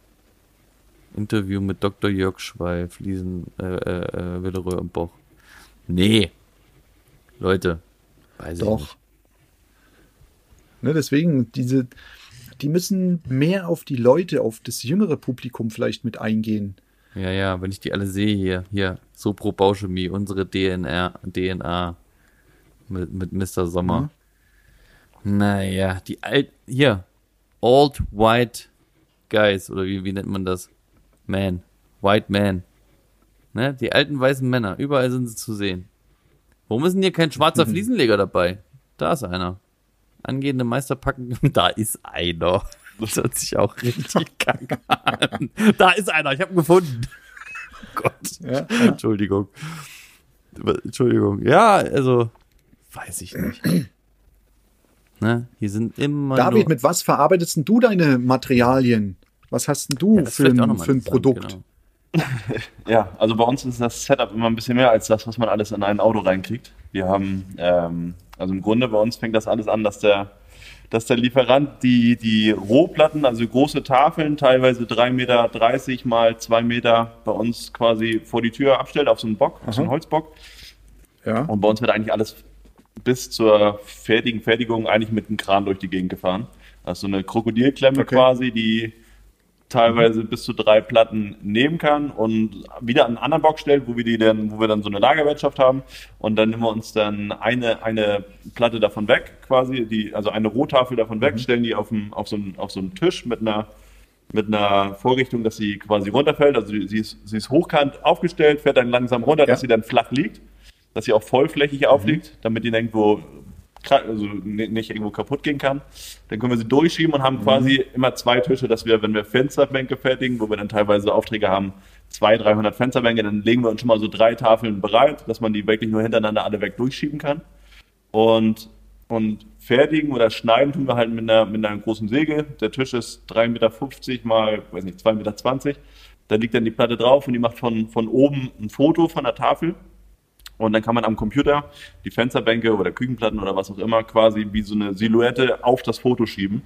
Speaker 1: Interview mit Dr. Jörg Schweil, Fliesen, äh, äh, äh, Willeröhr und Boch. Nee. Leute. Weiß ich
Speaker 2: Doch.
Speaker 1: nicht.
Speaker 2: Ne, deswegen, diese, die müssen mehr auf die Leute, auf das jüngere Publikum vielleicht mit eingehen.
Speaker 1: Ja, ja, wenn ich die alle sehe hier, hier, Sopro Bauchemie, unsere DNR, DNA mit, mit Mr. Sommer. Naja, die alt, hier, Old White Guys, oder wie, wie nennt man das? Man, White Man. Ne, die alten weißen Männer, überall sind sie zu sehen. Warum ist denn hier kein schwarzer Fliesenleger dabei? Da ist einer. Angehende Meister packen, da ist einer. Das hört sich auch richtig kacke an. Da ist einer, ich habe ihn gefunden. Oh Gott.
Speaker 2: Ja,
Speaker 1: Entschuldigung. Entschuldigung. Ja, also, weiß ich nicht. Ne? Hier sind immer
Speaker 2: David,
Speaker 1: nur,
Speaker 2: mit was verarbeitest denn du deine Materialien? Was hast denn du
Speaker 1: Ja,
Speaker 2: für, ein, für ein Produkt?
Speaker 1: genau.
Speaker 3: Ja, also bei uns ist das Setup immer ein bisschen mehr als das, was man alles in ein Auto reinkriegt. Wir haben, ähm, also im Grunde bei uns fängt das alles an, dass der, dass der Lieferant die, die Rohplatten, also große Tafeln, teilweise 3,30 Meter mal 2 Meter bei uns quasi vor die Tür abstellt auf so einen Bock, auf so einen Holzbock.
Speaker 2: Ja.
Speaker 3: Und bei uns wird eigentlich alles bis zur fertigen Fertigung eigentlich mit einem Kran durch die Gegend gefahren. Also so eine Krokodilklemme
Speaker 2: Okay.
Speaker 3: quasi, die teilweise bis zu drei Platten nehmen kann und wieder an einen anderen Bock stellt, wo wir die dann, wo wir dann so eine Lagerwirtschaft haben und dann nehmen wir uns dann eine, eine Platte davon weg, quasi, die, also eine Rohtafel davon weg, stellen die auf, dem, auf, so einen, auf so einen Tisch mit einer mit einer Vorrichtung, dass sie quasi runterfällt. Also sie ist, sie ist hochkant aufgestellt, fährt dann langsam runter, dass
Speaker 2: Ja.
Speaker 3: sie dann flach liegt, dass sie auch vollflächig aufliegt, damit die dann irgendwo kra- also ni- nicht irgendwo kaputt gehen kann. Dann können wir sie durchschieben und haben quasi immer zwei Tische, dass wir, wenn wir Fensterbänke fertigen, wo wir dann teilweise Aufträge haben, 200, 300 Fensterbänke, dann legen wir uns schon mal so drei Tafeln bereit, dass man die wirklich nur hintereinander alle weg durchschieben kann. Und, und fertigen oder schneiden tun wir halt mit einer, mit einer großen Säge. Der Tisch ist 3,50 Meter mal, weiß nicht, 2,20 Meter. Da liegt dann die Platte drauf und die macht von, von oben ein Foto von der Tafel. Und dann kann man am Computer die Fensterbänke oder Küchenplatten oder was auch immer quasi wie so eine Silhouette auf das Foto schieben.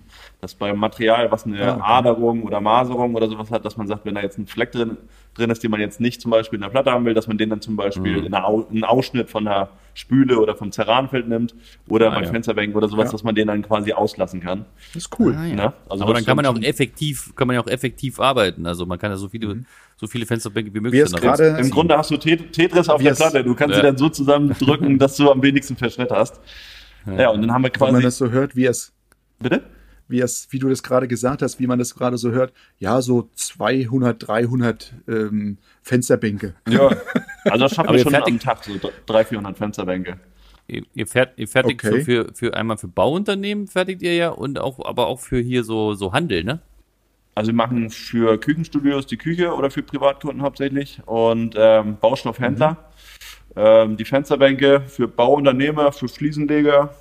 Speaker 3: Dass beim Material, was eine
Speaker 2: Ja, okay.
Speaker 3: Aderung oder Maserung oder sowas hat, dass man sagt, wenn da jetzt ein Fleck drin, drin ist, den man jetzt nicht zum Beispiel in der Platte haben will, dass man den dann zum Beispiel
Speaker 2: Mhm.
Speaker 3: in einer Au einen Ausschnitt von der Spüle oder vom Ceranfeld nimmt oder
Speaker 1: Ah,
Speaker 3: bei
Speaker 1: ja.
Speaker 3: Fensterbänken oder sowas,
Speaker 2: Ja.
Speaker 3: dass man den dann quasi auslassen kann.
Speaker 2: Das ist cool.
Speaker 1: Ah, ja.
Speaker 3: Ne? Also
Speaker 1: Aber
Speaker 3: das
Speaker 1: dann kann man ja auch effektiv, kann man ja auch effektiv arbeiten. Also man kann ja so viele, so viele Fensterbänke wie möglich
Speaker 2: Wie es
Speaker 1: dann
Speaker 2: gerade-
Speaker 1: rausziehen.
Speaker 3: Im Grunde hast du Tet- Tetris auf der Platte. Du kannst
Speaker 1: Ja.
Speaker 3: sie dann so zusammendrücken, dass du am wenigsten Verschnitt hast. Ja, und dann haben wir
Speaker 2: Wenn man
Speaker 3: quasi.
Speaker 2: das so hört, wie es,
Speaker 3: Bitte?
Speaker 2: Wie es, wie du das gerade gesagt hast, wie man das gerade so hört, ja, so 200, 300 ähm, Fensterbänke.
Speaker 3: Ja. Also das schaffen wir schon
Speaker 1: fertigt-
Speaker 3: am Tag, so 300, 400 Fensterbänke.
Speaker 1: Ihr, ihr, fährt, ihr fertigt
Speaker 2: Okay.
Speaker 1: so für, für einmal für Bauunternehmen fertigt ihr ja und auch, aber auch für hier so, so Handel, ne?
Speaker 3: Also wir machen für Küchenstudios die Küche oder für Privatkunden hauptsächlich und ähm, Baustoffhändler. Ähm, die Fensterbänke für Bauunternehmer, für Fliesenleger.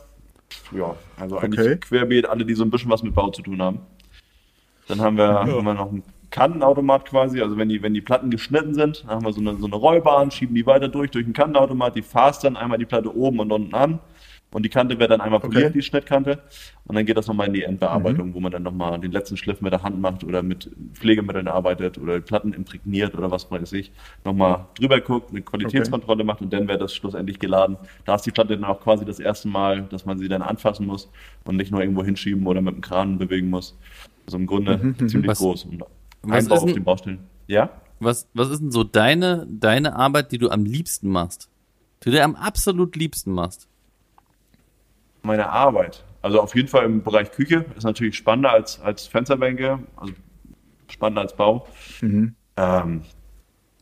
Speaker 3: Ja, also eigentlich
Speaker 2: Okay.
Speaker 3: querbeet alle, die so ein bisschen was mit Bau zu tun haben. Dann haben wir, haben wir noch einen Kantenautomat quasi, also wenn die, wenn die Platten geschnitten sind, dann haben wir so eine, so eine Rollbahn, schieben die weiter durch, durch den Kantenautomat, die fasst dann einmal die Platte oben und unten an und die Kante wird dann einmal poliert,
Speaker 2: Okay.
Speaker 3: die Schnittkante und dann geht das nochmal in die Endbearbeitung, wo man dann nochmal den letzten Schliff mit der Hand macht oder mit Pflegemitteln arbeitet oder die Platten imprägniert oder was weiß ich, nochmal drüber guckt, eine Qualitätskontrolle macht und dann wird das schlussendlich geladen. Da ist die Platte dann auch quasi das erste Mal, dass man sie dann anfassen muss und nicht nur irgendwo hinschieben oder mit dem Kran bewegen muss. Also im Grunde ziemlich
Speaker 1: Was-
Speaker 3: groß und
Speaker 1: was
Speaker 3: Einbau
Speaker 1: ist
Speaker 3: auf den Baustellen. Ja?
Speaker 1: Was, was ist denn so deine, deine Arbeit, die du am liebsten machst? Die du am absolut liebsten machst?
Speaker 3: Meine Arbeit. Also auf jeden Fall im Bereich Küche ist natürlich spannender als, als Fensterbänke, also spannender als Bau. Ähm,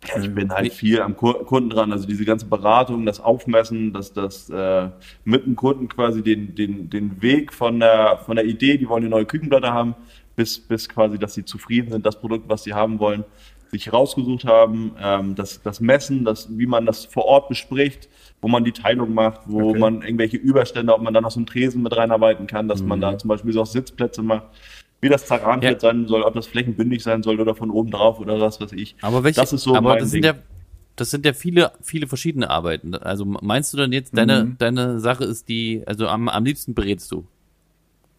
Speaker 3: ja, ich bin halt viel am Ku- Kunden dran, also diese ganze Beratung, das Aufmessen, das, das äh, mit dem Kunden quasi den, den, den Weg von der, von der Idee, die wollen eine neue Küchenplatte haben, bis, bis quasi, dass sie zufrieden sind, das Produkt, was sie haben wollen, sich rausgesucht haben, ähm, das, das Messen, das, wie man das vor Ort bespricht, wo man die Teilung macht, wo
Speaker 2: Okay.
Speaker 3: man irgendwelche Überstände, ob man da noch so einen Tresen mit reinarbeiten kann, dass man da zum Beispiel so auch Sitzplätze macht, wie das Zaranfeld
Speaker 1: Ja.
Speaker 3: sein soll, ob das flächenbündig sein soll oder von oben drauf oder was weiß ich.
Speaker 1: Aber welche,
Speaker 3: das ist so
Speaker 1: aber
Speaker 3: mein
Speaker 1: das
Speaker 3: Ding.
Speaker 1: sind ja, das sind ja viele, viele verschiedene Arbeiten. Also meinst du dann jetzt, deine,
Speaker 3: Mhm.
Speaker 1: deine Sache ist die, also am, am liebsten berätst du?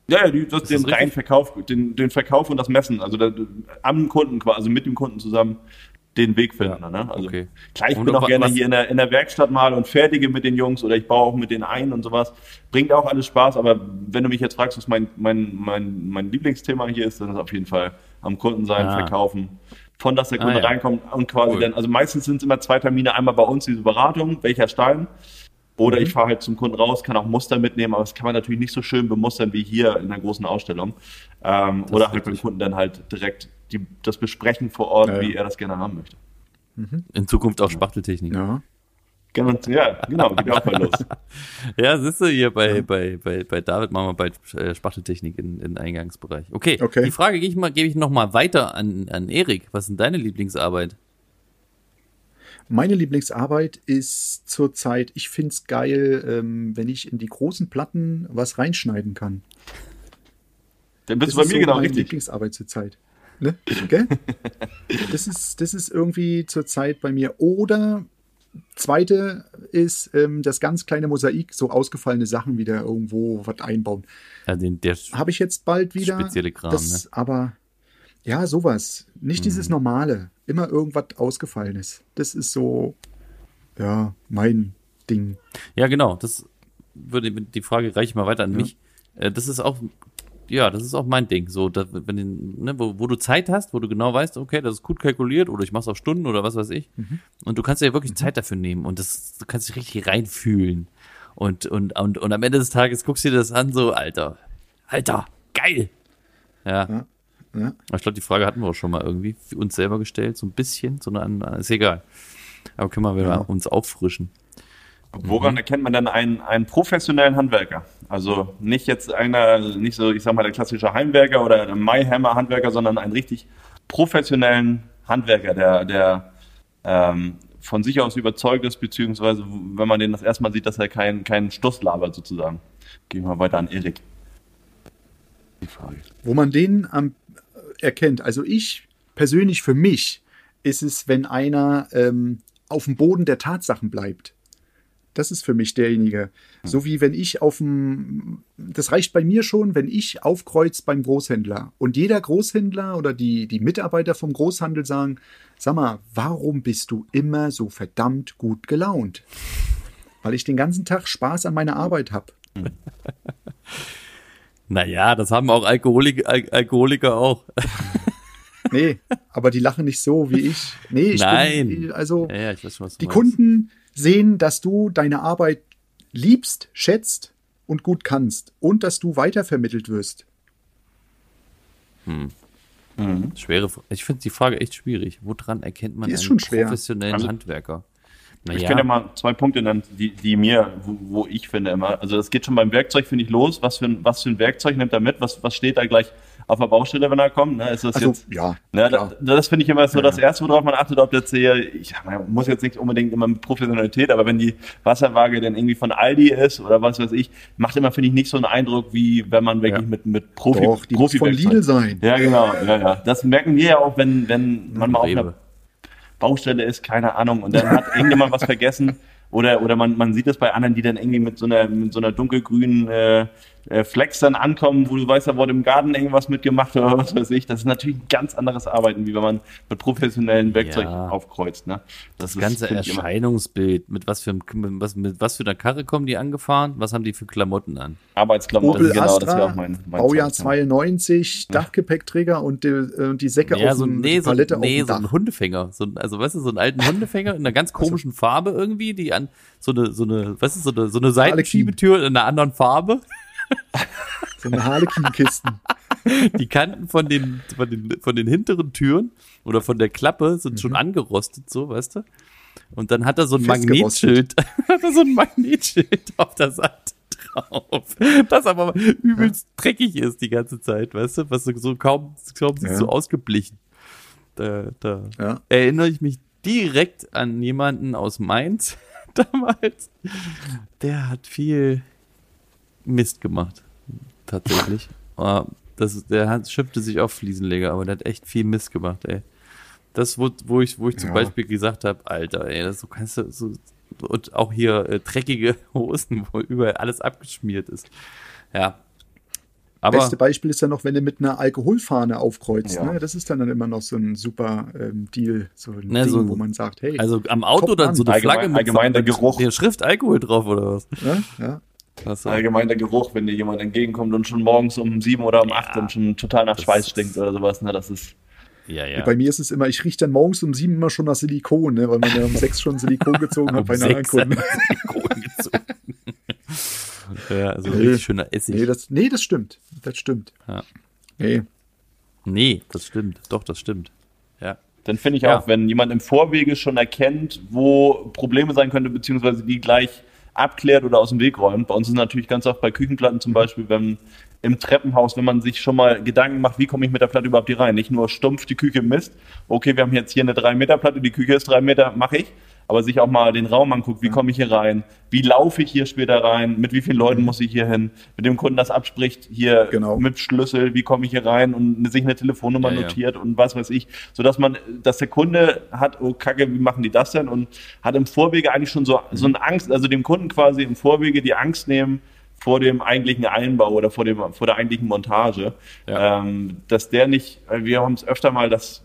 Speaker 3: Ja, ja, die, das,
Speaker 1: das
Speaker 3: den reinen Verkauf, den, den Verkauf und das Messen, also da, am Kunden quasi, also mit dem Kunden zusammen den Weg finden.
Speaker 1: Ja,
Speaker 3: Ne? Also
Speaker 1: okay.
Speaker 3: klar, ich
Speaker 1: Und
Speaker 3: bin auch gerne hier in der, in der Werkstatt mal und fertige mit den Jungs oder ich baue auch mit denen ein und sowas. Bringt auch alles Spaß, aber wenn du mich jetzt fragst, was mein, mein, mein, mein Lieblingsthema hier ist, dann ist es auf jeden Fall am Kunden sein,
Speaker 1: Ah.
Speaker 3: verkaufen. Von dass der Kunde
Speaker 1: Ah, ja.
Speaker 3: reinkommt und quasi
Speaker 1: Cool.
Speaker 3: dann, also meistens sind es immer zwei Termine, einmal bei uns diese Beratung, welcher Stein. Oder
Speaker 1: Mhm.
Speaker 3: ich fahre halt zum Kunden raus, kann auch Muster mitnehmen, aber das kann man natürlich nicht so schön bemustern wie hier in der großen Ausstellung. Ähm, oder halt beim. Kunden dann halt direkt die, das besprechen vor Ort,
Speaker 2: Ja, ja.
Speaker 3: wie er das gerne haben möchte.
Speaker 1: In Zukunft auch Spachteltechnik.
Speaker 2: Ja.
Speaker 3: Genau, ja, genau, geht auch mal los.
Speaker 1: Ja, siehst du, hier bei, bei, bei, bei David machen wir bald äh, Spachteltechnik in, in Eingangsbereich. Okay,
Speaker 2: Okay.
Speaker 1: die Frage gebe ich, mal, gebe ich noch mal weiter an, an Erik. Was ist denn deine Lieblingsarbeit?
Speaker 2: Meine Lieblingsarbeit ist zurzeit, ich finde es geil, ähm, wenn ich in die großen Platten was reinschneiden kann.
Speaker 3: Dann bist
Speaker 2: Das
Speaker 3: du bei
Speaker 2: ist
Speaker 3: mir
Speaker 2: so
Speaker 3: genau
Speaker 2: meine
Speaker 3: richtig.
Speaker 2: Lieblingsarbeit zurzeit. Ne? Gell? das, ist, das ist irgendwie zurzeit bei mir. Oder zweite ist ähm, das ganz kleine Mosaik, so ausgefallene Sachen wieder irgendwo was einbauen.
Speaker 1: Also der
Speaker 2: Habe ich jetzt bald wieder.
Speaker 1: Spezielle Kram,
Speaker 2: das,
Speaker 1: ne?
Speaker 2: Aber ja, sowas. Nicht dieses
Speaker 3: Mhm.
Speaker 2: Normale. Immer irgendwas Ausgefallenes. Das ist so, ja, mein Ding.
Speaker 1: Ja, genau. Das würde die Frage reiche ich mal weiter an mich. Äh, Das ist auch, ja, das ist auch mein Ding. So, da, wenn ne, wo, wo du Zeit hast, wo du genau weißt, okay, das ist gut kalkuliert oder ich mach's auf Stunden oder was weiß ich. Und du kannst dir ja wirklich Zeit dafür nehmen und das, du kannst dich richtig reinfühlen. Und, und, und, und am Ende des Tages guckst du dir das an, so, Alter, Alter, geil. Ja.
Speaker 2: Ja, ja.
Speaker 1: Ich glaube, die Frage hatten wir auch schon mal irgendwie für uns selber gestellt, so ein bisschen, so eine, ist egal. Aber können wir wieder
Speaker 2: Ja.
Speaker 1: uns auffrischen.
Speaker 3: Woran erkennt man dann einen, einen professionellen Handwerker? Also nicht jetzt einer, nicht so, ich sag mal, der klassische Heimwerker oder der Mayhammer-Handwerker, sondern einen richtig professionellen Handwerker, der, der ähm, von sich aus überzeugt ist, beziehungsweise wenn man den das erstmal sieht, dass er keinen keinen Stuss labert sozusagen. Gehen wir weiter an Erik. Die Frage.
Speaker 2: Wo man den am, erkennt. Also ich persönlich für mich ist es, wenn einer ähm, auf dem Boden der Tatsachen bleibt. Das ist für mich derjenige. So wie wenn ich auf dem, das reicht bei mir schon, wenn ich aufkreuz beim Großhändler und jeder Großhändler oder die, die Mitarbeiter vom Großhandel sagen, sag mal, warum bist du immer so verdammt gut gelaunt? Weil ich den ganzen Tag Spaß an meiner Arbeit habe.
Speaker 1: Naja, das haben auch Alkoholik, Al Alkoholiker auch.
Speaker 2: Nee, aber die lachen nicht so wie ich. Nee, ich
Speaker 1: Nein.
Speaker 2: bin, also
Speaker 1: Ja, ja, ich weiß schon, was
Speaker 2: die
Speaker 1: meinst.
Speaker 2: Kunden sehen, dass du deine Arbeit liebst, schätzt und gut kannst und dass du weitervermittelt wirst.
Speaker 1: Schwere, Fra- ich finde die Frage echt schwierig. Woran erkennt man
Speaker 2: Die ist
Speaker 1: einen professionellen
Speaker 3: Also,
Speaker 1: Handwerker?
Speaker 3: Ich kann ja mal zwei Punkte nennen, die, die mir, wo, wo ich finde immer, also das geht schon beim Werkzeug, finde ich, los. Was für, ein, was für ein Werkzeug nimmt er mit? Was, was steht da gleich auf der Baustelle, wenn er kommt. Ne? Ist das
Speaker 2: Also,
Speaker 3: jetzt,
Speaker 2: ja,
Speaker 3: ne, das, das finde ich immer so
Speaker 2: Ja,
Speaker 3: das. Erste, worauf man achtet, ob jetzt hier, ich man muss jetzt nicht unbedingt immer mit Professionalität, aber wenn die Wasserwaage dann irgendwie von Aldi ist oder was weiß ich, macht immer, finde ich, nicht so einen Eindruck, wie wenn man wirklich
Speaker 1: Ja.
Speaker 3: mit, mit Profi,
Speaker 2: Doch, die muss von Lidl sein.
Speaker 3: Ja, genau, ja, ja. Das merken wir ja auch, wenn, wenn man mal auf einer Baustelle ist, keine Ahnung, und dann hat irgendjemand was vergessen. Oder, oder man, man sieht es bei anderen, die dann irgendwie mit so einer, mit so einer dunkelgrünen äh, äh, Flex dann ankommen, wo du weißt, da wurde im Garten irgendwas mitgemacht oder was weiß ich. Das ist natürlich ein ganz anderes Arbeiten, wie wenn man mit professionellen Werkzeugen
Speaker 1: Ja.
Speaker 3: aufkreuzt. Ne?
Speaker 1: Das
Speaker 3: ist,
Speaker 1: ganze Erscheinungsbild, mit was für, mit was, mit was für einer Karre kommen die angefahren? Was haben die für Klamotten an?
Speaker 3: Arbeitsklamotten,
Speaker 2: Opel
Speaker 3: genau, das wäre
Speaker 2: Astra,
Speaker 3: auch mein, mein
Speaker 2: Baujahr
Speaker 3: Zeichen.
Speaker 2: 92, Dachgepäckträger und die, äh, die Säcke
Speaker 1: Ja,
Speaker 2: auf
Speaker 1: so,
Speaker 2: dem,
Speaker 1: nee, so,
Speaker 2: Palette
Speaker 1: nee,
Speaker 2: auf
Speaker 1: so
Speaker 2: dem
Speaker 1: ein
Speaker 2: Dach.
Speaker 1: Hundefänger. So, ein- also, weißt du, so einen alten Hundefänger in einer ganz komischen Farbe irgendwie, die an so eine, so eine, weißt du, so eine, so eine Seitenschiebetür in einer anderen Farbe.
Speaker 2: So eine Harlequin-Kisten.
Speaker 1: Die Kanten von den, von den, von den hinteren Türen oder von der Klappe sind
Speaker 2: Mhm.
Speaker 1: schon angerostet, so, weißt du? Und dann hat er so ein. Magnetschild, hat er so ein Magnetschild auf der Seite drauf, das aber übelst dreckig ist die ganze Zeit, weißt du? Was so, kaum, kaum
Speaker 2: Ja.
Speaker 1: so ausgeblichen. Da, da
Speaker 2: Ja.
Speaker 1: erinnere ich mich direkt an jemanden aus Mainz damals. Der hat viel Mist gemacht. Tatsächlich. Aber das, ist- der hat, schimpfte sich auf Fliesenleger, aber der hat echt viel Mist gemacht, ey. Das, wo, wo ich, wo ich zum
Speaker 2: Ja.
Speaker 1: Beispiel gesagt habe, Alter, ey, das, so kannst du so, und auch hier äh, dreckige Hosen, wo überall alles abgeschmiert ist. Ja. Aber
Speaker 2: Beste Beispiel ist ja noch, wenn du mit einer Alkoholfahne aufkreuzt.
Speaker 3: Ja.
Speaker 2: Ne? Das ist dann, dann immer noch so ein super ähm, Deal, so ein
Speaker 1: Ne,
Speaker 2: Ding,
Speaker 1: so-
Speaker 2: wo man sagt, hey,
Speaker 1: also am Auto dann so eine. Flagge
Speaker 3: Allgemein-
Speaker 1: mit,
Speaker 3: allgemein der Geruch.
Speaker 1: der Schrift Alkohol drauf oder was?
Speaker 2: ja,
Speaker 1: was so.
Speaker 3: Allgemein der Geruch, wenn dir jemand entgegenkommt und schon morgens um sieben oder um
Speaker 1: Ja.
Speaker 3: acht dann schon total nach Schweiß stinkt oder sowas, ne, das ist,
Speaker 1: Ja, ja.
Speaker 2: Bei mir ist es immer, ich rieche dann morgens um sieben immer schon nach Silikon, ne? weil man ja um sechs schon Silikon gezogen hat
Speaker 1: Um
Speaker 2: bei einer anderen
Speaker 1: sechs
Speaker 2: Kunden.
Speaker 1: Silikon gezogen. ja, also
Speaker 2: Nee.
Speaker 1: richtig schöner Essig.
Speaker 2: Nee das, nee, das stimmt. Das stimmt.
Speaker 1: Ja.
Speaker 2: Nee.
Speaker 1: Nee, das stimmt. Doch, das stimmt. Ja.
Speaker 3: Dann finde ich
Speaker 1: Ja.
Speaker 3: auch, wenn jemand im Vorwege schon erkennt, wo Probleme sein könnte, beziehungsweise die gleich abklärt oder aus dem Weg räumt. Bei uns ist natürlich ganz oft bei Küchenplatten zum Beispiel, wenn im Treppenhaus, wenn man sich schon mal Gedanken macht, wie komme ich mit der Platte überhaupt hier rein? Nicht nur stumpf die Küche misst, okay, wir haben jetzt hier eine 3-Meter-Platte, die Küche ist 3 Meter, mache ich, aber sich auch mal den Raum anguckt, wie komme ich hier rein? Wie laufe ich hier später rein? Mit wie vielen Leuten muss ich hier hin? Mit dem Kunden das abspricht, hier
Speaker 2: Genau.
Speaker 3: mit Schlüssel, wie komme ich hier rein und sich eine Telefonnummer
Speaker 1: Ja, ja.
Speaker 3: notiert und was weiß ich, so dass man, dass der Kunde hat, oh Kacke, wie machen die das denn? Und hat im Vorwege eigentlich schon so, so eine Angst, also dem Kunden quasi im Vorwege die Angst nehmen vor dem eigentlichen Einbau oder vor dem, vor der eigentlichen Montage,
Speaker 1: Ja.
Speaker 3: ähm, dass der nicht, weil wir haben es öfter mal, dass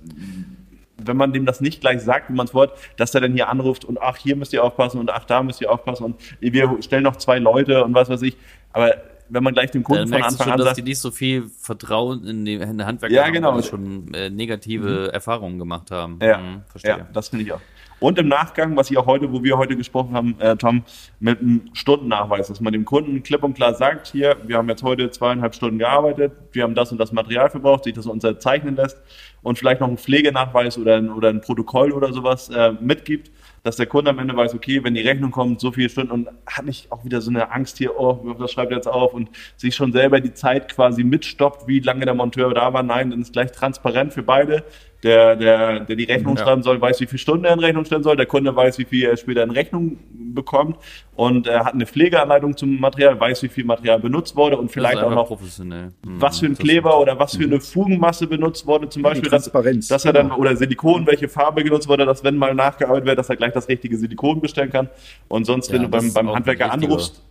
Speaker 3: wenn man dem das nicht gleich sagt, wie man es wollt, dass er dann hier anruft und ach, hier müsst ihr aufpassen und ach, da müsst ihr aufpassen und wir stellen noch zwei Leute und was weiß ich. Aber wenn man gleich dem Kunden
Speaker 1: Dann
Speaker 3: von Anfang
Speaker 1: schon,
Speaker 3: an
Speaker 1: dass
Speaker 3: sagt,
Speaker 1: die nicht so viel Vertrauen in die in der Handwerker
Speaker 3: Ja,
Speaker 1: haben,
Speaker 3: genau.
Speaker 1: weil die schon äh, negative Erfahrungen gemacht haben.
Speaker 3: Ja,
Speaker 1: Mhm, verstehe.
Speaker 3: ja das finde ich auch. Und im Nachgang, was ich auch heute, wo wir heute gesprochen haben, äh, Tom, mit einem Stundennachweis, dass man dem Kunden klipp und klar sagt, hier, wir haben jetzt heute zweieinhalb Stunden gearbeitet, wir haben das und das Material verbraucht, sich das unterzeichnen lässt und vielleicht noch einen Pflegenachweis oder ein, oder ein Protokoll oder sowas äh, mitgibt, dass der Kunde am Ende weiß, okay, wenn die Rechnung kommt, so viele Stunden und hat nicht auch wieder so eine Angst hier, oh, was schreibt er jetzt auf und sich schon selber die Zeit quasi mitstoppt, wie lange der Monteur da war. Nein, dann ist gleich transparent für beide. Der, der, der die Rechnung
Speaker 1: Ja.
Speaker 3: schreiben soll, weiß, wie viele Stunden er in Rechnung stellen soll. Der Kunde weiß, wie viel er später in Rechnung bekommt und er hat eine Pflegeanleitung zum Material, weiß, wie viel Material benutzt wurde und vielleicht auch noch
Speaker 1: professionell. Mhm,
Speaker 3: was für ein Kleber oder was für eine Fugenmasse benutzt wurde, zum Beispiel, dass,
Speaker 2: Transparenz,
Speaker 3: dass er dann,
Speaker 2: genau.
Speaker 3: oder Silikon, welche Farbe genutzt wurde, dass wenn mal nachgearbeitet wird, dass er gleich das richtige Silikon bestellen kann. Und sonst,
Speaker 1: Ja,
Speaker 3: wenn du beim, beim Handwerker anrufst,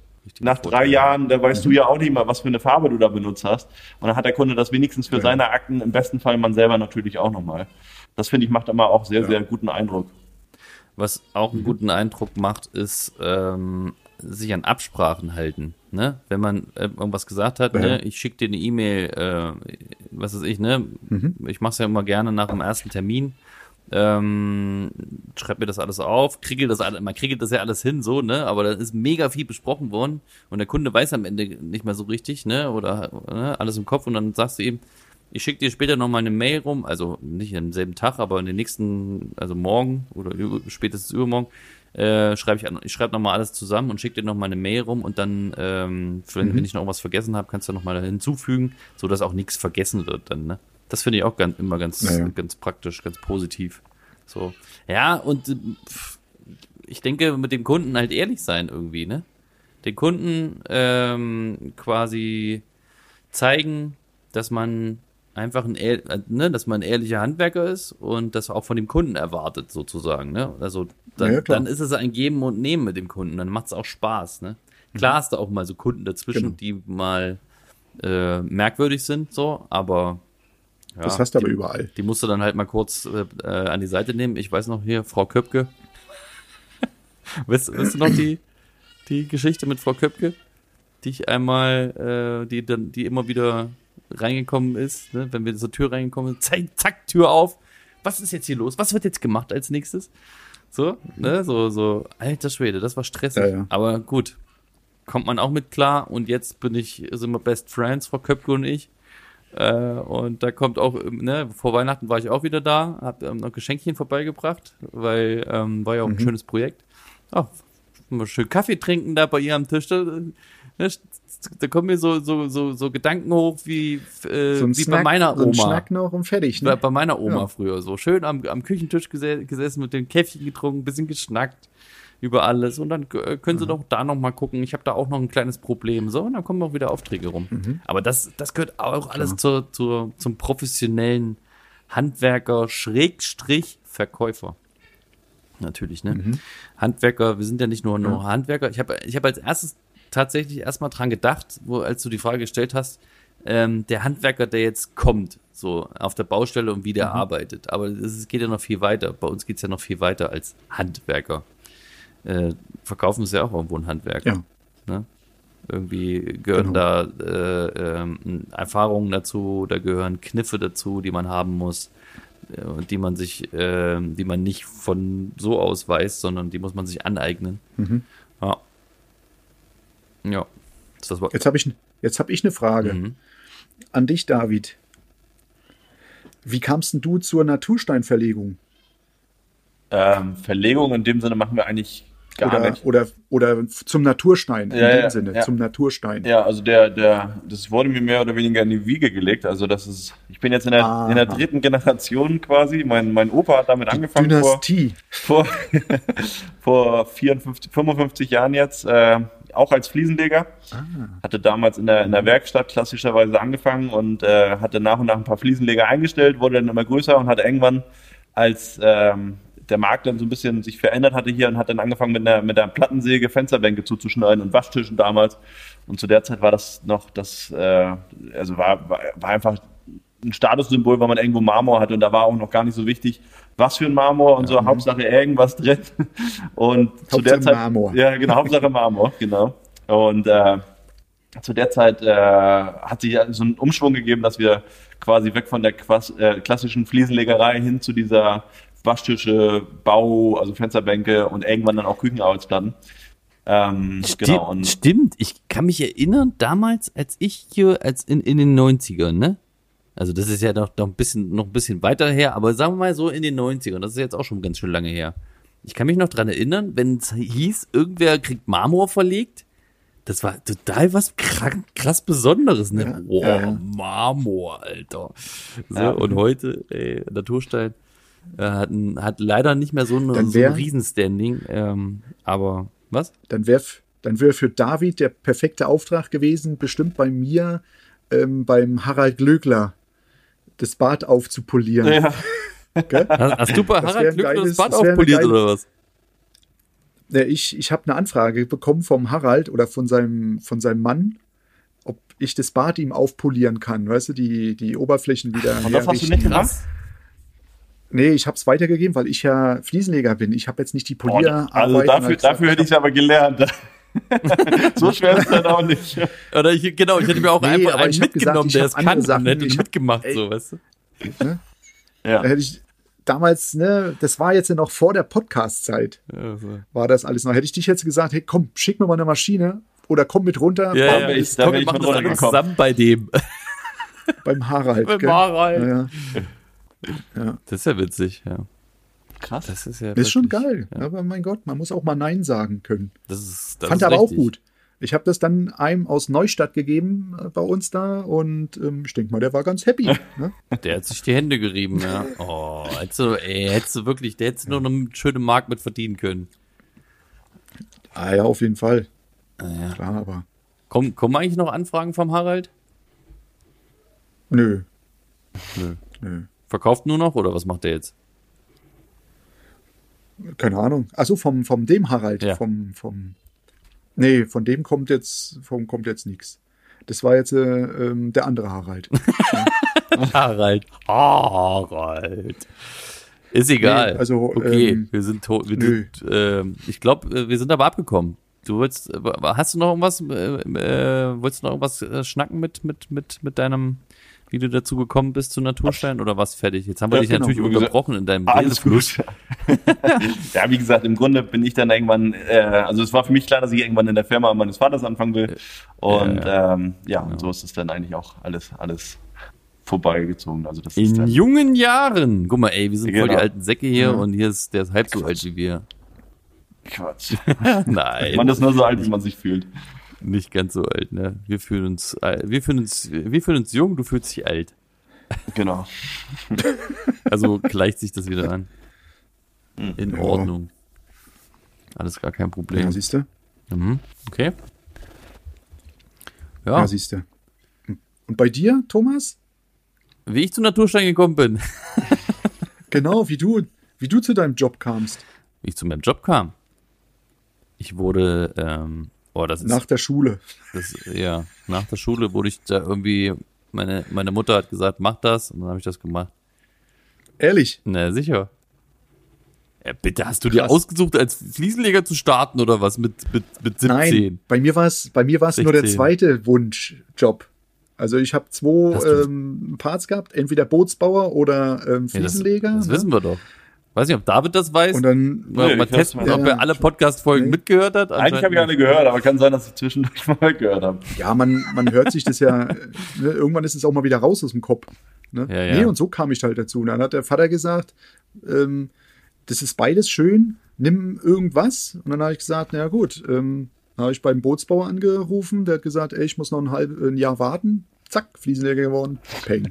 Speaker 3: nach drei
Speaker 1: Vorteil.
Speaker 3: Jahren, da weißt
Speaker 2: Mhm.
Speaker 3: du ja auch nicht mal, was für eine Farbe du da benutzt hast. Und dann hat der Kunde das wenigstens für
Speaker 2: Ja.
Speaker 3: seine Akten, im besten Fall man selber natürlich auch nochmal. Das finde ich macht immer auch sehr,
Speaker 2: Ja.
Speaker 3: sehr guten Eindruck.
Speaker 1: Was auch
Speaker 3: Mhm.
Speaker 1: einen guten Eindruck macht, ist ähm, sich an Absprachen halten. Ne? Wenn man äh, irgendwas gesagt hat,
Speaker 2: Ja.
Speaker 1: ne? ich schicke dir eine E-Mail, äh, was weiß ich, ne?
Speaker 2: Mhm.
Speaker 1: Ich mache es ja immer gerne nach dem ersten Termin. Ähm, schreib mir das alles auf, kriege das alle, man kriege das ja alles hin, so, ne? Aber da ist mega viel besprochen worden und der Kunde weiß am Ende nicht mehr so richtig, ne? Oder ne? alles im Kopf und dann sagst du ihm, ich schicke dir später noch mal eine Mail rum, also nicht am selben Tag, aber in den nächsten, also morgen oder spätestens übermorgen, äh, schreibe ich, an- ich schreibe nochmal alles zusammen und schicke dir nochmal eine Mail rum und dann, ähm, wenn, wenn ich noch was vergessen habe, kannst du nochmal hinzufügen, so dass auch nichts vergessen wird dann, ne? Das finde ich auch ganz, immer ganz,
Speaker 2: Naja.
Speaker 1: ganz praktisch, ganz positiv. So. Ja, und äh, pff, ich denke, mit dem Kunden halt ehrlich sein irgendwie, ne? Den Kunden ähm, quasi zeigen, dass man einfach ein, äh, ne, dass man ein ehrlicher Handwerker ist und das auch von dem Kunden erwartet, sozusagen, ne? Also dann,
Speaker 2: Ja,
Speaker 1: dann ist es ein Geben und Nehmen mit dem Kunden, dann macht es auch Spaß, ne? Klar hast du auch mal so Kunden dazwischen,
Speaker 2: Genau.
Speaker 1: die mal äh, merkwürdig sind, so, aber ja,
Speaker 2: Das hast du aber
Speaker 1: die,
Speaker 2: überall.
Speaker 1: die musst du dann halt mal kurz äh, äh, an die Seite nehmen. Ich weiß noch hier, Frau Köpke. weißt, weißt du noch die, die Geschichte mit Frau Köpke? Die ich einmal, äh, die dann, die immer wieder reingekommen ist, ne? wenn wir zur Tür reingekommen sind, zack, zack, Tür auf. Was ist jetzt hier los? Was wird jetzt gemacht als nächstes? So, ne, so, so, alter Schwede, das war stressig.
Speaker 2: Ja, ja.
Speaker 1: Aber gut, kommt man auch mit klar und jetzt bin ich, sind wir Best Friends, Frau Köpke und ich. Äh, und da kommt auch, ähm, ne, vor Weihnachten war ich auch wieder da, hab ähm, noch Geschenkchen vorbeigebracht, weil ähm, war ja auch ein schönes Projekt. Ach, mal schön Kaffee trinken da bei ihr am Tisch. Da, ne, da kommen mir so, so, so, so Gedanken hoch wie, äh,
Speaker 2: So
Speaker 1: wie
Speaker 2: Snack,
Speaker 1: bei meiner
Speaker 2: so ein
Speaker 1: Oma.
Speaker 2: Schnack noch und fertig.
Speaker 1: Bei,
Speaker 2: Ne?
Speaker 1: bei meiner Oma
Speaker 2: Ja.
Speaker 1: früher so. Schön am, am Küchentisch gese gesessen, mit dem Käffchen getrunken, bisschen geschnackt über alles. Und dann äh, können
Speaker 2: Mhm.
Speaker 1: sie doch da noch mal gucken. Ich habe da auch noch ein kleines Problem. So, und dann kommen auch wieder Aufträge rum.
Speaker 2: Mhm.
Speaker 1: Aber das, das gehört auch alles zur, zur, zum professionellen Handwerker, Schrägstrich, Verkäufer. Natürlich, ne?
Speaker 2: Mhm.
Speaker 1: Handwerker, wir sind ja nicht nur, nur Handwerker. Ich habe ich hab als erstes tatsächlich erstmal dran gedacht, wo, als du die Frage gestellt hast, ähm, der Handwerker, der jetzt kommt, so auf der Baustelle und wie der
Speaker 2: Mhm.
Speaker 1: arbeitet. Aber es geht ja noch viel weiter. Bei uns geht's ja noch viel weiter als Handwerker. Äh, verkaufen ist ja auch irgendwo ein Handwerker.
Speaker 2: Ja.
Speaker 1: Ne? Irgendwie gehören
Speaker 2: Genau.
Speaker 1: da äh, ähm, Erfahrungen dazu, da gehören Kniffe dazu, die man haben muss, äh, und die man sich, äh, die man nicht von so aus weiß, sondern die muss man sich aneignen.
Speaker 2: Mhm.
Speaker 1: Ja. Ja. Das war,
Speaker 2: Jetzt habe ich, jetzt hab ich eine Frage
Speaker 1: Mhm.
Speaker 2: an dich, David. Wie kamst denn du zur Natursteinverlegung?
Speaker 3: Ähm, Verlegung in dem Sinne machen wir eigentlich gar
Speaker 2: Oder,
Speaker 3: nicht.
Speaker 2: oder, oder zum Naturstein, in
Speaker 3: Ja,
Speaker 2: dem
Speaker 3: ja,
Speaker 2: Sinne,
Speaker 3: ja.
Speaker 2: zum Naturstein.
Speaker 3: Ja, also der, der, das wurde mir mehr oder weniger in die Wiege gelegt. Also das ist, ich bin jetzt in der, in der dritten Generation quasi. Mein, mein Opa hat damit angefangen vor,
Speaker 2: Dynastie.
Speaker 3: vor, vor 54, 55 Jahren jetzt, äh, auch als Fliesenleger.
Speaker 2: Ah.
Speaker 3: Hatte damals in der, in der Werkstatt klassischerweise angefangen und äh, hatte nach und nach ein paar Fliesenleger eingestellt, wurde dann immer größer und hatte irgendwann, als ähm, der Markt dann so ein bisschen sich verändert hatte hier und hat dann angefangen mit einer, mit einer Plattensäge Fensterbänke zuzuschneiden und Waschtischen damals. Und zu der Zeit war das noch das, äh, also war, war, war einfach ein Statussymbol, weil man irgendwo Marmor hatte und da war auch noch gar nicht so wichtig, was für ein Marmor und so, Hauptsache irgendwas drin. Und zu der
Speaker 2: Hauptsache
Speaker 3: Zeit,
Speaker 2: Marmor.
Speaker 3: ja genau, Hauptsache Marmor, genau. Und äh, zu der Zeit äh, hat sich so einen Umschwung gegeben, dass wir quasi weg von der Quas äh, klassischen Fliesenlegerei hin zu dieser Waschtische, Bau, also Fensterbänke und irgendwann dann auch Küchenarbeitsplatten. Ähm, genau. Und
Speaker 1: Stimmt, ich kann mich erinnern, damals, als ich hier, als in, in den 90ern, ne? Also das ist ja noch, noch ein bisschen, noch ein bisschen weiter her, aber sagen wir mal so in den 90ern, das ist jetzt auch schon ganz schön lange her. Ich kann mich noch dran erinnern, wenn es hieß, irgendwer kriegt Marmor verlegt, das war total was krank, krass Besonderes, ne?
Speaker 2: Ja,
Speaker 1: Boah,
Speaker 2: ja.
Speaker 1: Marmor, Alter. So,
Speaker 3: Ja.
Speaker 1: Und heute, ey, Naturstein hat, ein, hat leider nicht mehr so, eine,
Speaker 2: Dann
Speaker 1: so ein
Speaker 2: wär-
Speaker 1: Riesenstanding, ähm, aber was?
Speaker 2: Dann wäre dann wär für David der perfekte Auftrag gewesen, bestimmt bei mir ähm, beim Harald Glöckler das Bad aufzupolieren.
Speaker 3: ja,
Speaker 2: Gell?
Speaker 1: Hast, hast du bei
Speaker 2: Das
Speaker 1: Harald
Speaker 2: wär
Speaker 1: Glück das
Speaker 2: geiles-
Speaker 1: Bad
Speaker 2: wär
Speaker 1: aufpoliert
Speaker 2: geile-
Speaker 1: oder was?
Speaker 2: Ja, ich ich habe eine Anfrage bekommen vom Harald oder von seinem, von seinem Mann, ob ich das Bad ihm aufpolieren kann. Weißt du, die, die Oberflächen wieder.
Speaker 3: und das hast du nicht gemacht?
Speaker 2: Nee, ich habe es weitergegeben, weil ich ja Fliesenleger bin. Ich habe jetzt nicht die
Speaker 3: Oh,
Speaker 2: Polierarbeit.
Speaker 3: also dafür, dafür hätte ich aber gelernt. so schwer ist es dann auch nicht.
Speaker 1: Oder ich, genau, ich hätte mir auch
Speaker 2: Nee,
Speaker 1: einfach
Speaker 2: aber
Speaker 1: einen
Speaker 2: ich
Speaker 1: mitgenommen,
Speaker 2: gesagt, ich
Speaker 1: der es kann
Speaker 2: Sachen.
Speaker 1: und hätte
Speaker 2: Ich
Speaker 1: mitgemacht,
Speaker 2: Ey.
Speaker 1: so, weißt du?
Speaker 3: Ja.
Speaker 2: Da hätte ich damals, ne, das war jetzt ja noch vor der Podcast-Zeit,
Speaker 1: Ja, so.
Speaker 2: war das alles noch. Hätte ich dich jetzt gesagt, hey, komm, schick mir mal eine Maschine oder komm mit runter
Speaker 1: Ja,
Speaker 3: Da
Speaker 1: ja,
Speaker 3: ich-
Speaker 1: ich,
Speaker 3: da
Speaker 1: komm,
Speaker 3: wär
Speaker 1: wir
Speaker 3: ich
Speaker 1: machen
Speaker 3: mit
Speaker 1: das alles zusammen bei dem.
Speaker 2: beim Harald.
Speaker 1: Beim? Harald.
Speaker 2: Ja, ja.
Speaker 1: Das ist ja witzig, ja.
Speaker 3: Krass.
Speaker 1: Das ist ja.
Speaker 2: Ist schon geil.
Speaker 1: Ja,
Speaker 2: Aber mein Gott, man muss auch mal Nein sagen können.
Speaker 1: das ist, das
Speaker 2: Fand
Speaker 1: ist
Speaker 2: er aber auch
Speaker 1: richtig.
Speaker 2: gut. Ich habe das dann einem aus Neustadt gegeben äh, bei uns da und ähm, ich denke mal, der war ganz happy. ne?
Speaker 1: Der hat sich die Hände gerieben, ja. Oh, hättest du, ey, hättest du wirklich, der hättest du noch eine schöne Mark mit verdienen können.
Speaker 2: Ah ja, auf jeden Fall.
Speaker 1: Ah, ja.
Speaker 2: Klar, aber
Speaker 1: Kommen, kommen eigentlich noch Anfragen vom Harald?
Speaker 2: nö.
Speaker 1: Nö.
Speaker 2: Nö.
Speaker 1: Verkauft nur noch oder was macht der jetzt?
Speaker 2: Keine Ahnung. Achso, vom, vom dem Harald.
Speaker 1: Ja.
Speaker 2: Vom, vom. Nee, von dem kommt jetzt, vom, kommt jetzt nichts. Das war jetzt äh, ähm, der andere Harald.
Speaker 1: Harald. Harald. Ist egal.
Speaker 2: Nee, also,
Speaker 1: okay,
Speaker 2: ähm,
Speaker 1: wir sind tot. Ähm, ich glaube, wir sind aber abgekommen. Du willst, äh, hast du noch irgendwas, äh, äh, wolltest du noch irgendwas äh, schnacken mit, mit, mit, mit deinem, wie du dazu gekommen bist zu Naturstein oder was fertig? Jetzt haben wir
Speaker 3: Ja,
Speaker 1: dich
Speaker 3: genau.
Speaker 1: natürlich
Speaker 3: gesagt,
Speaker 1: unterbrochen in deinem
Speaker 3: Alles
Speaker 1: Redefluss.
Speaker 3: gut. ja, wie gesagt, im Grunde bin ich dann irgendwann, äh, also es war für mich klar, dass ich irgendwann in der Firma meines Vaters anfangen will. Und
Speaker 1: Ja,
Speaker 3: ähm, ja, und so ist es dann eigentlich auch alles, alles vorbeigezogen. Also das ist
Speaker 1: In
Speaker 3: dann,
Speaker 1: jungen Jahren. Guck mal, ey, wir sind voll die
Speaker 3: Genau.
Speaker 1: alten Säcke hier
Speaker 2: Ja.
Speaker 1: und hier ist, der ist halb so alt wie wir.
Speaker 3: Quatsch.
Speaker 1: Nein.
Speaker 3: Man ist nur so alt, wie man sich fühlt.
Speaker 1: Nicht ganz so alt, ne? Wir fühlen uns, wir fühlen uns, wir fühlen uns jung, du fühlst dich alt.
Speaker 3: Genau.
Speaker 1: Also gleicht sich das wieder an.
Speaker 3: Hm.
Speaker 1: In
Speaker 2: Ja.
Speaker 1: Ordnung. Alles gar kein Problem.
Speaker 2: ja, siehst du?
Speaker 1: Mhm. Okay.
Speaker 2: Ja,
Speaker 1: Ja,
Speaker 2: siehst du. Und bei dir, Thomas?
Speaker 1: wie ich zu Naturstein gekommen bin,
Speaker 2: Genau, wie du, wie du zu deinem Job kamst.
Speaker 1: wie ich zu meinem Job kam. Ich wurde, ähm, oh, das ist,
Speaker 2: Nach der Schule.
Speaker 1: das, ja, nach der Schule wurde ich da irgendwie, meine, meine Mutter hat gesagt, mach das, und dann habe ich das gemacht.
Speaker 2: Ehrlich.
Speaker 1: Na, sicher. Ja, bitte, hast du dir
Speaker 2: Krass.
Speaker 1: ausgesucht, als Fliesenleger zu starten oder was mit, mit, mit 17?
Speaker 2: Nein, bei mir war es bei mir war es nur der
Speaker 1: 16.
Speaker 2: zweite Wunschjob. Also ich habe zwei ähm, Parts gehabt, entweder Bootsbauer oder ähm,
Speaker 1: Ja, das,
Speaker 2: Fliesenleger.
Speaker 1: das
Speaker 2: ne?
Speaker 1: wissen wir doch. Weiß nicht, ob David das weiß.
Speaker 2: Und dann
Speaker 1: mal,
Speaker 3: Nee,
Speaker 1: mal
Speaker 3: ich
Speaker 1: testen,
Speaker 3: hab's
Speaker 1: ob
Speaker 2: mal-
Speaker 1: er alle Podcast-Folgen
Speaker 2: Nee.
Speaker 1: mitgehört hat.
Speaker 3: Eigentlich habe ich alle gehört, aber kann sein, dass ich zwischendurch mal gehört habe.
Speaker 2: ja, man, man hört sich das ja, ne, irgendwann ist es auch mal wieder raus aus dem Kopf. Ne?
Speaker 1: Ja, ja.
Speaker 2: Nee, und so kam ich halt dazu. Und dann hat der Vater gesagt, ähm, das ist beides schön, nimm irgendwas. Und dann habe ich gesagt, na ja, gut, ähm, dann habe ich beim Bootsbauer angerufen, der hat gesagt, ey, ich muss noch ein, halb, ein Jahr warten. Zack, Fliesenleger geworden. Peng.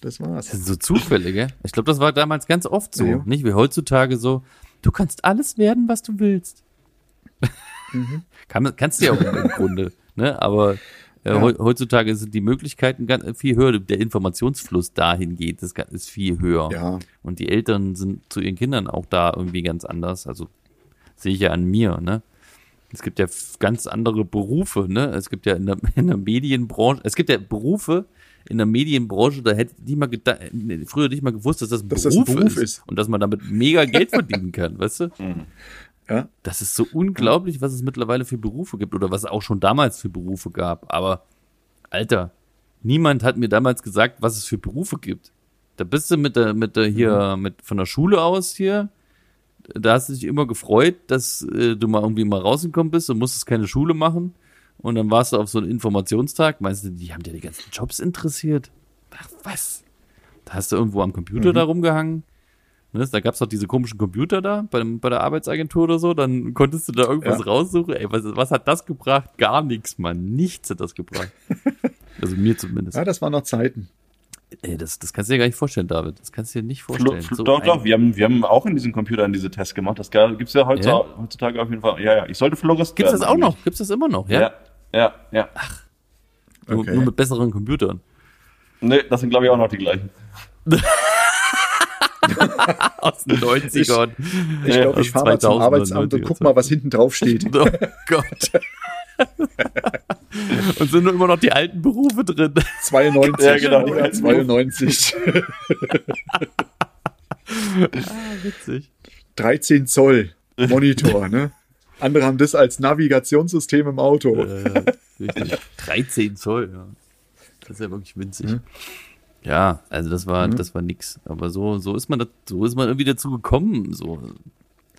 Speaker 2: Das war's.
Speaker 1: Das sind so Zufälle, gell? Ich glaube, das war damals ganz oft so.
Speaker 2: Ja.
Speaker 1: Nicht wie heutzutage so, du kannst alles werden, was du willst.
Speaker 2: Mhm.
Speaker 1: Kann, kannst du ja auch im Grunde. Ne? Aber äh,
Speaker 2: Ja.
Speaker 1: heu- heutzutage sind die Möglichkeiten ganz, viel höher. Der Informationsfluss dahin geht, das ist viel höher.
Speaker 2: Ja,
Speaker 1: Und die Eltern sind zu ihren Kindern auch da irgendwie ganz anders. Also sehe ich ja an mir, ne? Es gibt ja ganz andere Berufe, ne? Es gibt ja in der, in der Medienbranche, es gibt ja Berufe in der Medienbranche, da hätte ich mal gedacht, früher nicht mal gewusst, dass das ein,
Speaker 2: Dass
Speaker 1: Beruf,
Speaker 2: das ein Beruf
Speaker 1: ist,
Speaker 2: ist.
Speaker 1: und dass man damit mega Geld verdienen kann, weißt du?
Speaker 2: ja.
Speaker 1: Das ist so unglaublich, was es mittlerweile für Berufe gibt oder was es auch schon damals für Berufe gab. Aber, Alter, niemand hat mir damals gesagt, was es für Berufe gibt. Da bist du mit der, mit der hier, mit, von der Schule aus hier. Da hast du dich immer gefreut, dass äh, du mal irgendwie mal rausgekommen bist und musstest keine Schule machen. Und dann warst du auf so einem Informationstag. Meinst du, die haben dir die ganzen Jobs interessiert? Ach, was? Da hast du irgendwo am Computer da rumgehangen. Ne, Da gab's doch diese komischen Computer da bei, bei der Arbeitsagentur oder so. Dann konntest du da irgendwas
Speaker 2: Ja.
Speaker 1: raussuchen. Ey, was, was hat das gebracht? Gar nichts, Mann. Nichts hat das gebracht. also mir zumindest.
Speaker 2: ja, das waren noch Zeiten.
Speaker 1: Ey, das, das kannst du dir gar nicht vorstellen, David. Das kannst du dir nicht vorstellen.
Speaker 3: Flo,
Speaker 1: So
Speaker 3: doch, doch, wir haben, wir haben auch in diesen Computern diese Tests gemacht. Das gibt's ja heutzutage,
Speaker 1: Ja?
Speaker 3: heutzutage auf jeden Fall. Ja, ja, ich sollte Florist
Speaker 1: Gibt's das
Speaker 3: werden
Speaker 1: auch noch?
Speaker 3: eigentlich.
Speaker 1: Gibt's das immer noch? Ja.
Speaker 3: Ja, ja, ja.
Speaker 1: Nur,
Speaker 2: Okay.
Speaker 1: nur mit besseren Computern.
Speaker 3: Nee, das sind, glaube ich, auch noch die gleichen.
Speaker 1: Aus den 90ern.
Speaker 2: Ich glaube, ich fahre mal zum
Speaker 1: 2000er,
Speaker 2: Arbeitsamt und guck mal, was hinten drauf steht.
Speaker 1: Oh Gott. Und sind nur immer noch die alten Berufe drin.
Speaker 2: 92.
Speaker 3: Ja, genau, die
Speaker 2: Ja,
Speaker 3: alten
Speaker 2: 92.
Speaker 1: Ah, witzig.
Speaker 2: 13 Zoll Monitor, ne? Andere haben das als Navigationssystem im Auto.
Speaker 1: Äh, richtig. 13 Zoll, ja. Das ist ja wirklich winzig.
Speaker 2: Mhm.
Speaker 1: Ja, also das war, das war nix. Aber so, so ist man, da, so ist man irgendwie dazu gekommen. So,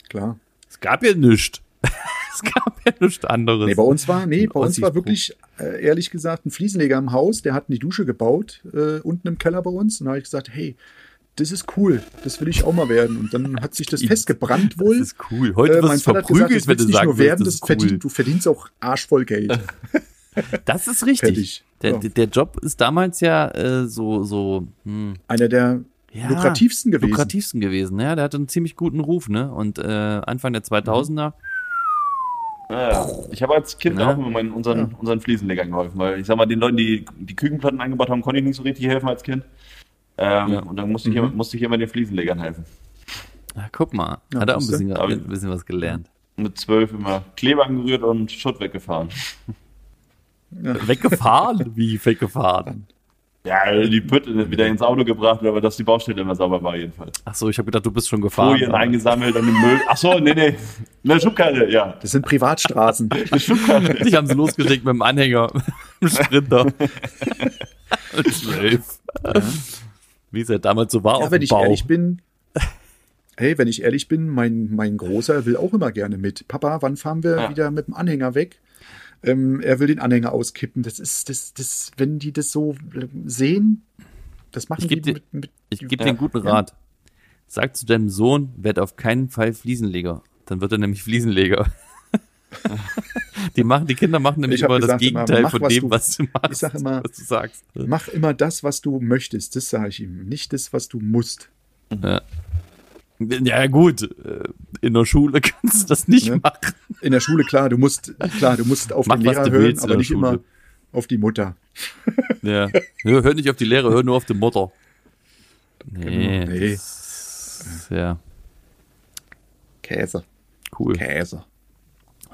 Speaker 2: Klar.
Speaker 1: es gab ja nichts. es gab ja nichts anderes.
Speaker 2: Nee, bei uns war, nee, bei uns war wirklich, äh, ehrlich gesagt, ein Fliesenleger im Haus, der hat eine Dusche gebaut, äh, unten im Keller bei uns. Und da habe ich gesagt, hey, das ist cool, das will ich auch mal werden. Und dann hat sich das festgebrannt wohl.
Speaker 1: Das ist cool. Heute
Speaker 2: Äh, mein Vater hat gesagt,
Speaker 1: verprügelt,
Speaker 2: das
Speaker 1: wenn
Speaker 2: willst
Speaker 1: du
Speaker 2: nicht nur werden,
Speaker 1: das
Speaker 2: das
Speaker 1: ist
Speaker 2: verdient,
Speaker 1: cool.
Speaker 2: du verdienst auch arschvoll Geld.
Speaker 1: Das ist richtig. Der,
Speaker 2: Ja.
Speaker 1: der- der Job ist damals ja äh, so, so hm,
Speaker 2: Einer der
Speaker 1: ja,
Speaker 2: lukrativsten gewesen.
Speaker 1: lukrativsten gewesen. Ja, der hatte einen ziemlich guten Ruf, ne? Und äh, Anfang der 2000er,
Speaker 3: Ja, ich habe als Kind
Speaker 1: Ja.
Speaker 3: auch immer meinen, unseren, unseren Fliesenlegern geholfen, weil ich sag mal, den Leuten, die die Kükenplatten eingebaut haben, konnte ich nicht so richtig helfen als Kind. Ähm,
Speaker 1: Ja.
Speaker 3: Und dann musste ich,
Speaker 2: Mhm.
Speaker 3: immer, musste ich immer den Fliesenlegern helfen.
Speaker 1: ja, guck mal,
Speaker 2: Ja,
Speaker 1: hat er auch ein bisschen,
Speaker 3: Aber-
Speaker 1: ein bisschen was gelernt.
Speaker 3: Mit zwölf immer Kleber angerührt und Schutt weggefahren.
Speaker 1: Weggefahren? Wie weggefahren?
Speaker 3: Ja, die Pütte wieder ins Auto gebracht, aber dass die Baustelle immer sauber war jedenfalls.
Speaker 1: Ach so, ich habe gedacht, du bist schon gefahren.
Speaker 3: Folien eingesammelt und im Müll. Ach so, nee, nee. Eine Schubkarre, ja.
Speaker 2: Das sind Privatstraßen.
Speaker 3: Eine Schubkarre.
Speaker 1: Die haben sie losgeschickt mit dem Anhänger, im Sprinter. Zwölf. Wie es ja damals so war
Speaker 2: Ja,
Speaker 1: auf
Speaker 2: wenn
Speaker 1: dem
Speaker 2: ich
Speaker 1: Bau.
Speaker 2: ehrlich bin, hey, wenn ich ehrlich bin, mein, mein Großer will auch immer gerne mit. Papa, wann fahren wir
Speaker 3: Ja.
Speaker 2: wieder mit dem Anhänger weg? Ähm, er will den Anhänger auskippen. Das ist, das, das, wenn die das so sehen, das machen
Speaker 1: Ich
Speaker 2: die
Speaker 1: dir-
Speaker 2: mit, mit
Speaker 1: Ich gebe dir einen guten Rat. Sag zu deinem Sohn, werd auf keinen Fall Fliesenleger. Dann wird er nämlich Fliesenleger. Die machen, die Kinder machen nämlich immer das
Speaker 2: gesagt immer,
Speaker 1: Gegenteil
Speaker 2: mach,
Speaker 1: von dem,
Speaker 2: du-
Speaker 1: was du machst.
Speaker 2: ich sag immer,
Speaker 1: was du sagst.
Speaker 2: Mach immer das, was du möchtest. Das sage ich ihm. Nicht das, was du musst.
Speaker 1: Ja, ja gut, äh, in der Schule kannst du das nicht
Speaker 2: Ne?
Speaker 1: machen.
Speaker 2: In der Schule, klar, du musst, klar, du musst auf
Speaker 1: Mach,
Speaker 2: den Lehrer hören, aber nicht immer
Speaker 1: Schule.
Speaker 2: auf die Mutter.
Speaker 1: Ja. Hör, hör nicht auf die Lehre, hör nur auf die Mutter. Nee.
Speaker 2: Genau, nee.
Speaker 1: ist- Ja,
Speaker 2: Käse.
Speaker 1: cool.
Speaker 2: Käse.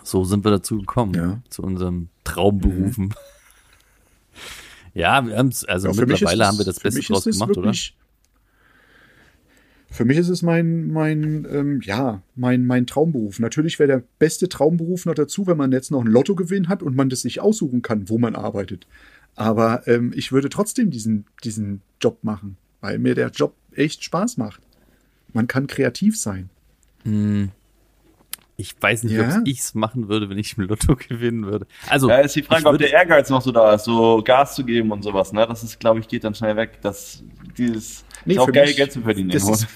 Speaker 1: So sind wir dazu gekommen,
Speaker 2: Ja.
Speaker 1: zu unserem Traumberufen. Ja, wir haben's, also
Speaker 2: Ja,
Speaker 1: mittlerweile
Speaker 2: ist
Speaker 1: haben wir das Beste draus gemacht, oder?
Speaker 2: wirklich- Für mich ist es mein, mein, ähm, ja, mein, mein Traumberuf. Natürlich wäre der beste Traumberuf noch dazu, wenn man jetzt noch einen Lottogewinn hat und man das sich aussuchen kann, wo man arbeitet. Aber ähm, ich würde trotzdem diesen, diesen Job machen, weil mir der Job echt Spaß macht. Man kann kreativ sein.
Speaker 1: Ich weiß nicht,
Speaker 2: Ja.
Speaker 1: ob ich's machen würde, wenn ich im Lotto gewinnen würde. Also,
Speaker 3: Ja, ist die Frage,
Speaker 1: ich
Speaker 3: ob der Ehrgeiz noch so da ist, so Gas zu geben und sowas, ne? Das ist, glaube ich, geht dann schnell weg. Das, dieses,
Speaker 2: Nee,
Speaker 3: ist auch
Speaker 2: für
Speaker 3: geil,
Speaker 2: mich-
Speaker 3: Geld zu verdienen.
Speaker 2: ist-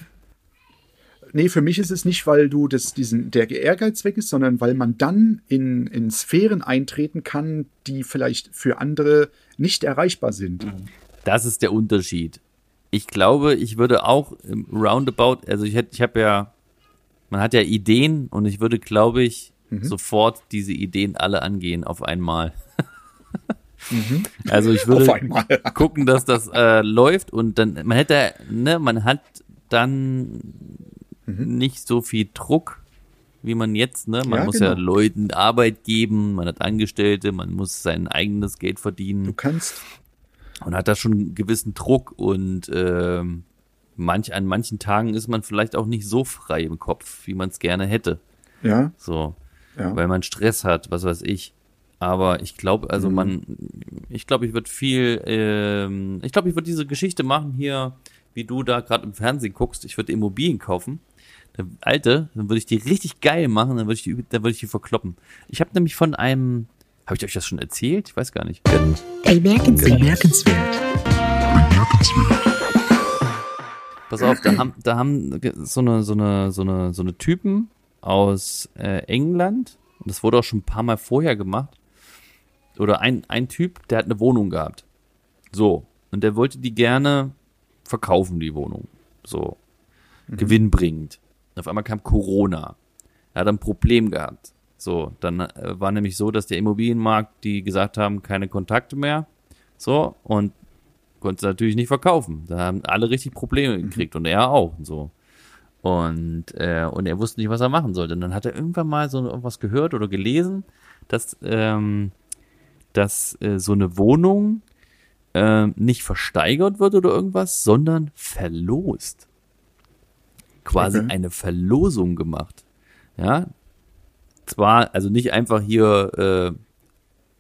Speaker 2: Nee, für mich ist es nicht, weil du das, diesen, der Ehrgeiz weg ist, sondern weil man dann in, in Sphären eintreten kann, die vielleicht für andere nicht erreichbar sind.
Speaker 1: das ist der Unterschied. Ich glaube, ich würde auch im Roundabout, also ich hätte, ich habe ja, man hat ja Ideen und ich würde, glaube ich,
Speaker 2: Mhm.
Speaker 1: sofort diese Ideen alle angehen auf einmal. Also ich würde
Speaker 2: Mhm.
Speaker 1: Gucken, dass das äh, läuft und dann, man hätte, ne, man hat dann
Speaker 2: Mhm.
Speaker 1: nicht so viel Druck, wie man jetzt, ne? Man
Speaker 2: Ja,
Speaker 1: muss ja
Speaker 2: genau.
Speaker 1: Leuten Arbeit geben, man hat Angestellte, man muss sein eigenes Geld verdienen
Speaker 2: Du kannst,
Speaker 1: und hat da schon einen gewissen Druck und ähm, manch, an manchen Tagen ist man vielleicht auch nicht so frei im Kopf, wie man es gerne hätte.
Speaker 2: ja,
Speaker 1: So,
Speaker 2: ja.
Speaker 1: weil man Stress hat, was weiß ich. Aber ich glaube, also man, ich glaube, ich würde viel, ähm, ich glaube, ich würde diese Geschichte machen hier, wie du da gerade im Fernsehen guckst. Ich würde Immobilien kaufen. Der alte, dann würde ich die richtig geil machen, dann würde ich die, dann würde ich die verkloppen. Ich habe nämlich von einem, habe ich euch das schon erzählt? Ich weiß gar nicht.
Speaker 4: Bemerkenswert.
Speaker 2: Bemerkenswert.
Speaker 1: Pass auf, da haben, da haben so eine, so eine, so eine, so eine Typen aus äh, England, und das wurde auch schon ein paar Mal vorher gemacht, oder ein, ein Typ, der hat eine Wohnung gehabt. So. Und der wollte die gerne verkaufen, die Wohnung. So. Gewinnbringend. Und auf einmal kam Corona. Er hat ein Problem gehabt. So, dann äh, war nämlich so, dass der Immobilienmarkt, die gesagt haben, keine Kontakte mehr. So, und konnte es natürlich nicht verkaufen. Da haben alle richtig Probleme gekriegt und er auch und so. Und, äh, und er wusste nicht, was er machen sollte. Und dann hat er irgendwann mal so irgendwas gehört oder gelesen, dass, ähm, dass äh, so eine Wohnung ähm, nicht versteigert wird oder irgendwas, sondern verlost. Quasi
Speaker 2: Okay.
Speaker 1: eine Verlosung gemacht. Ja. Zwar, also nicht einfach hier, äh,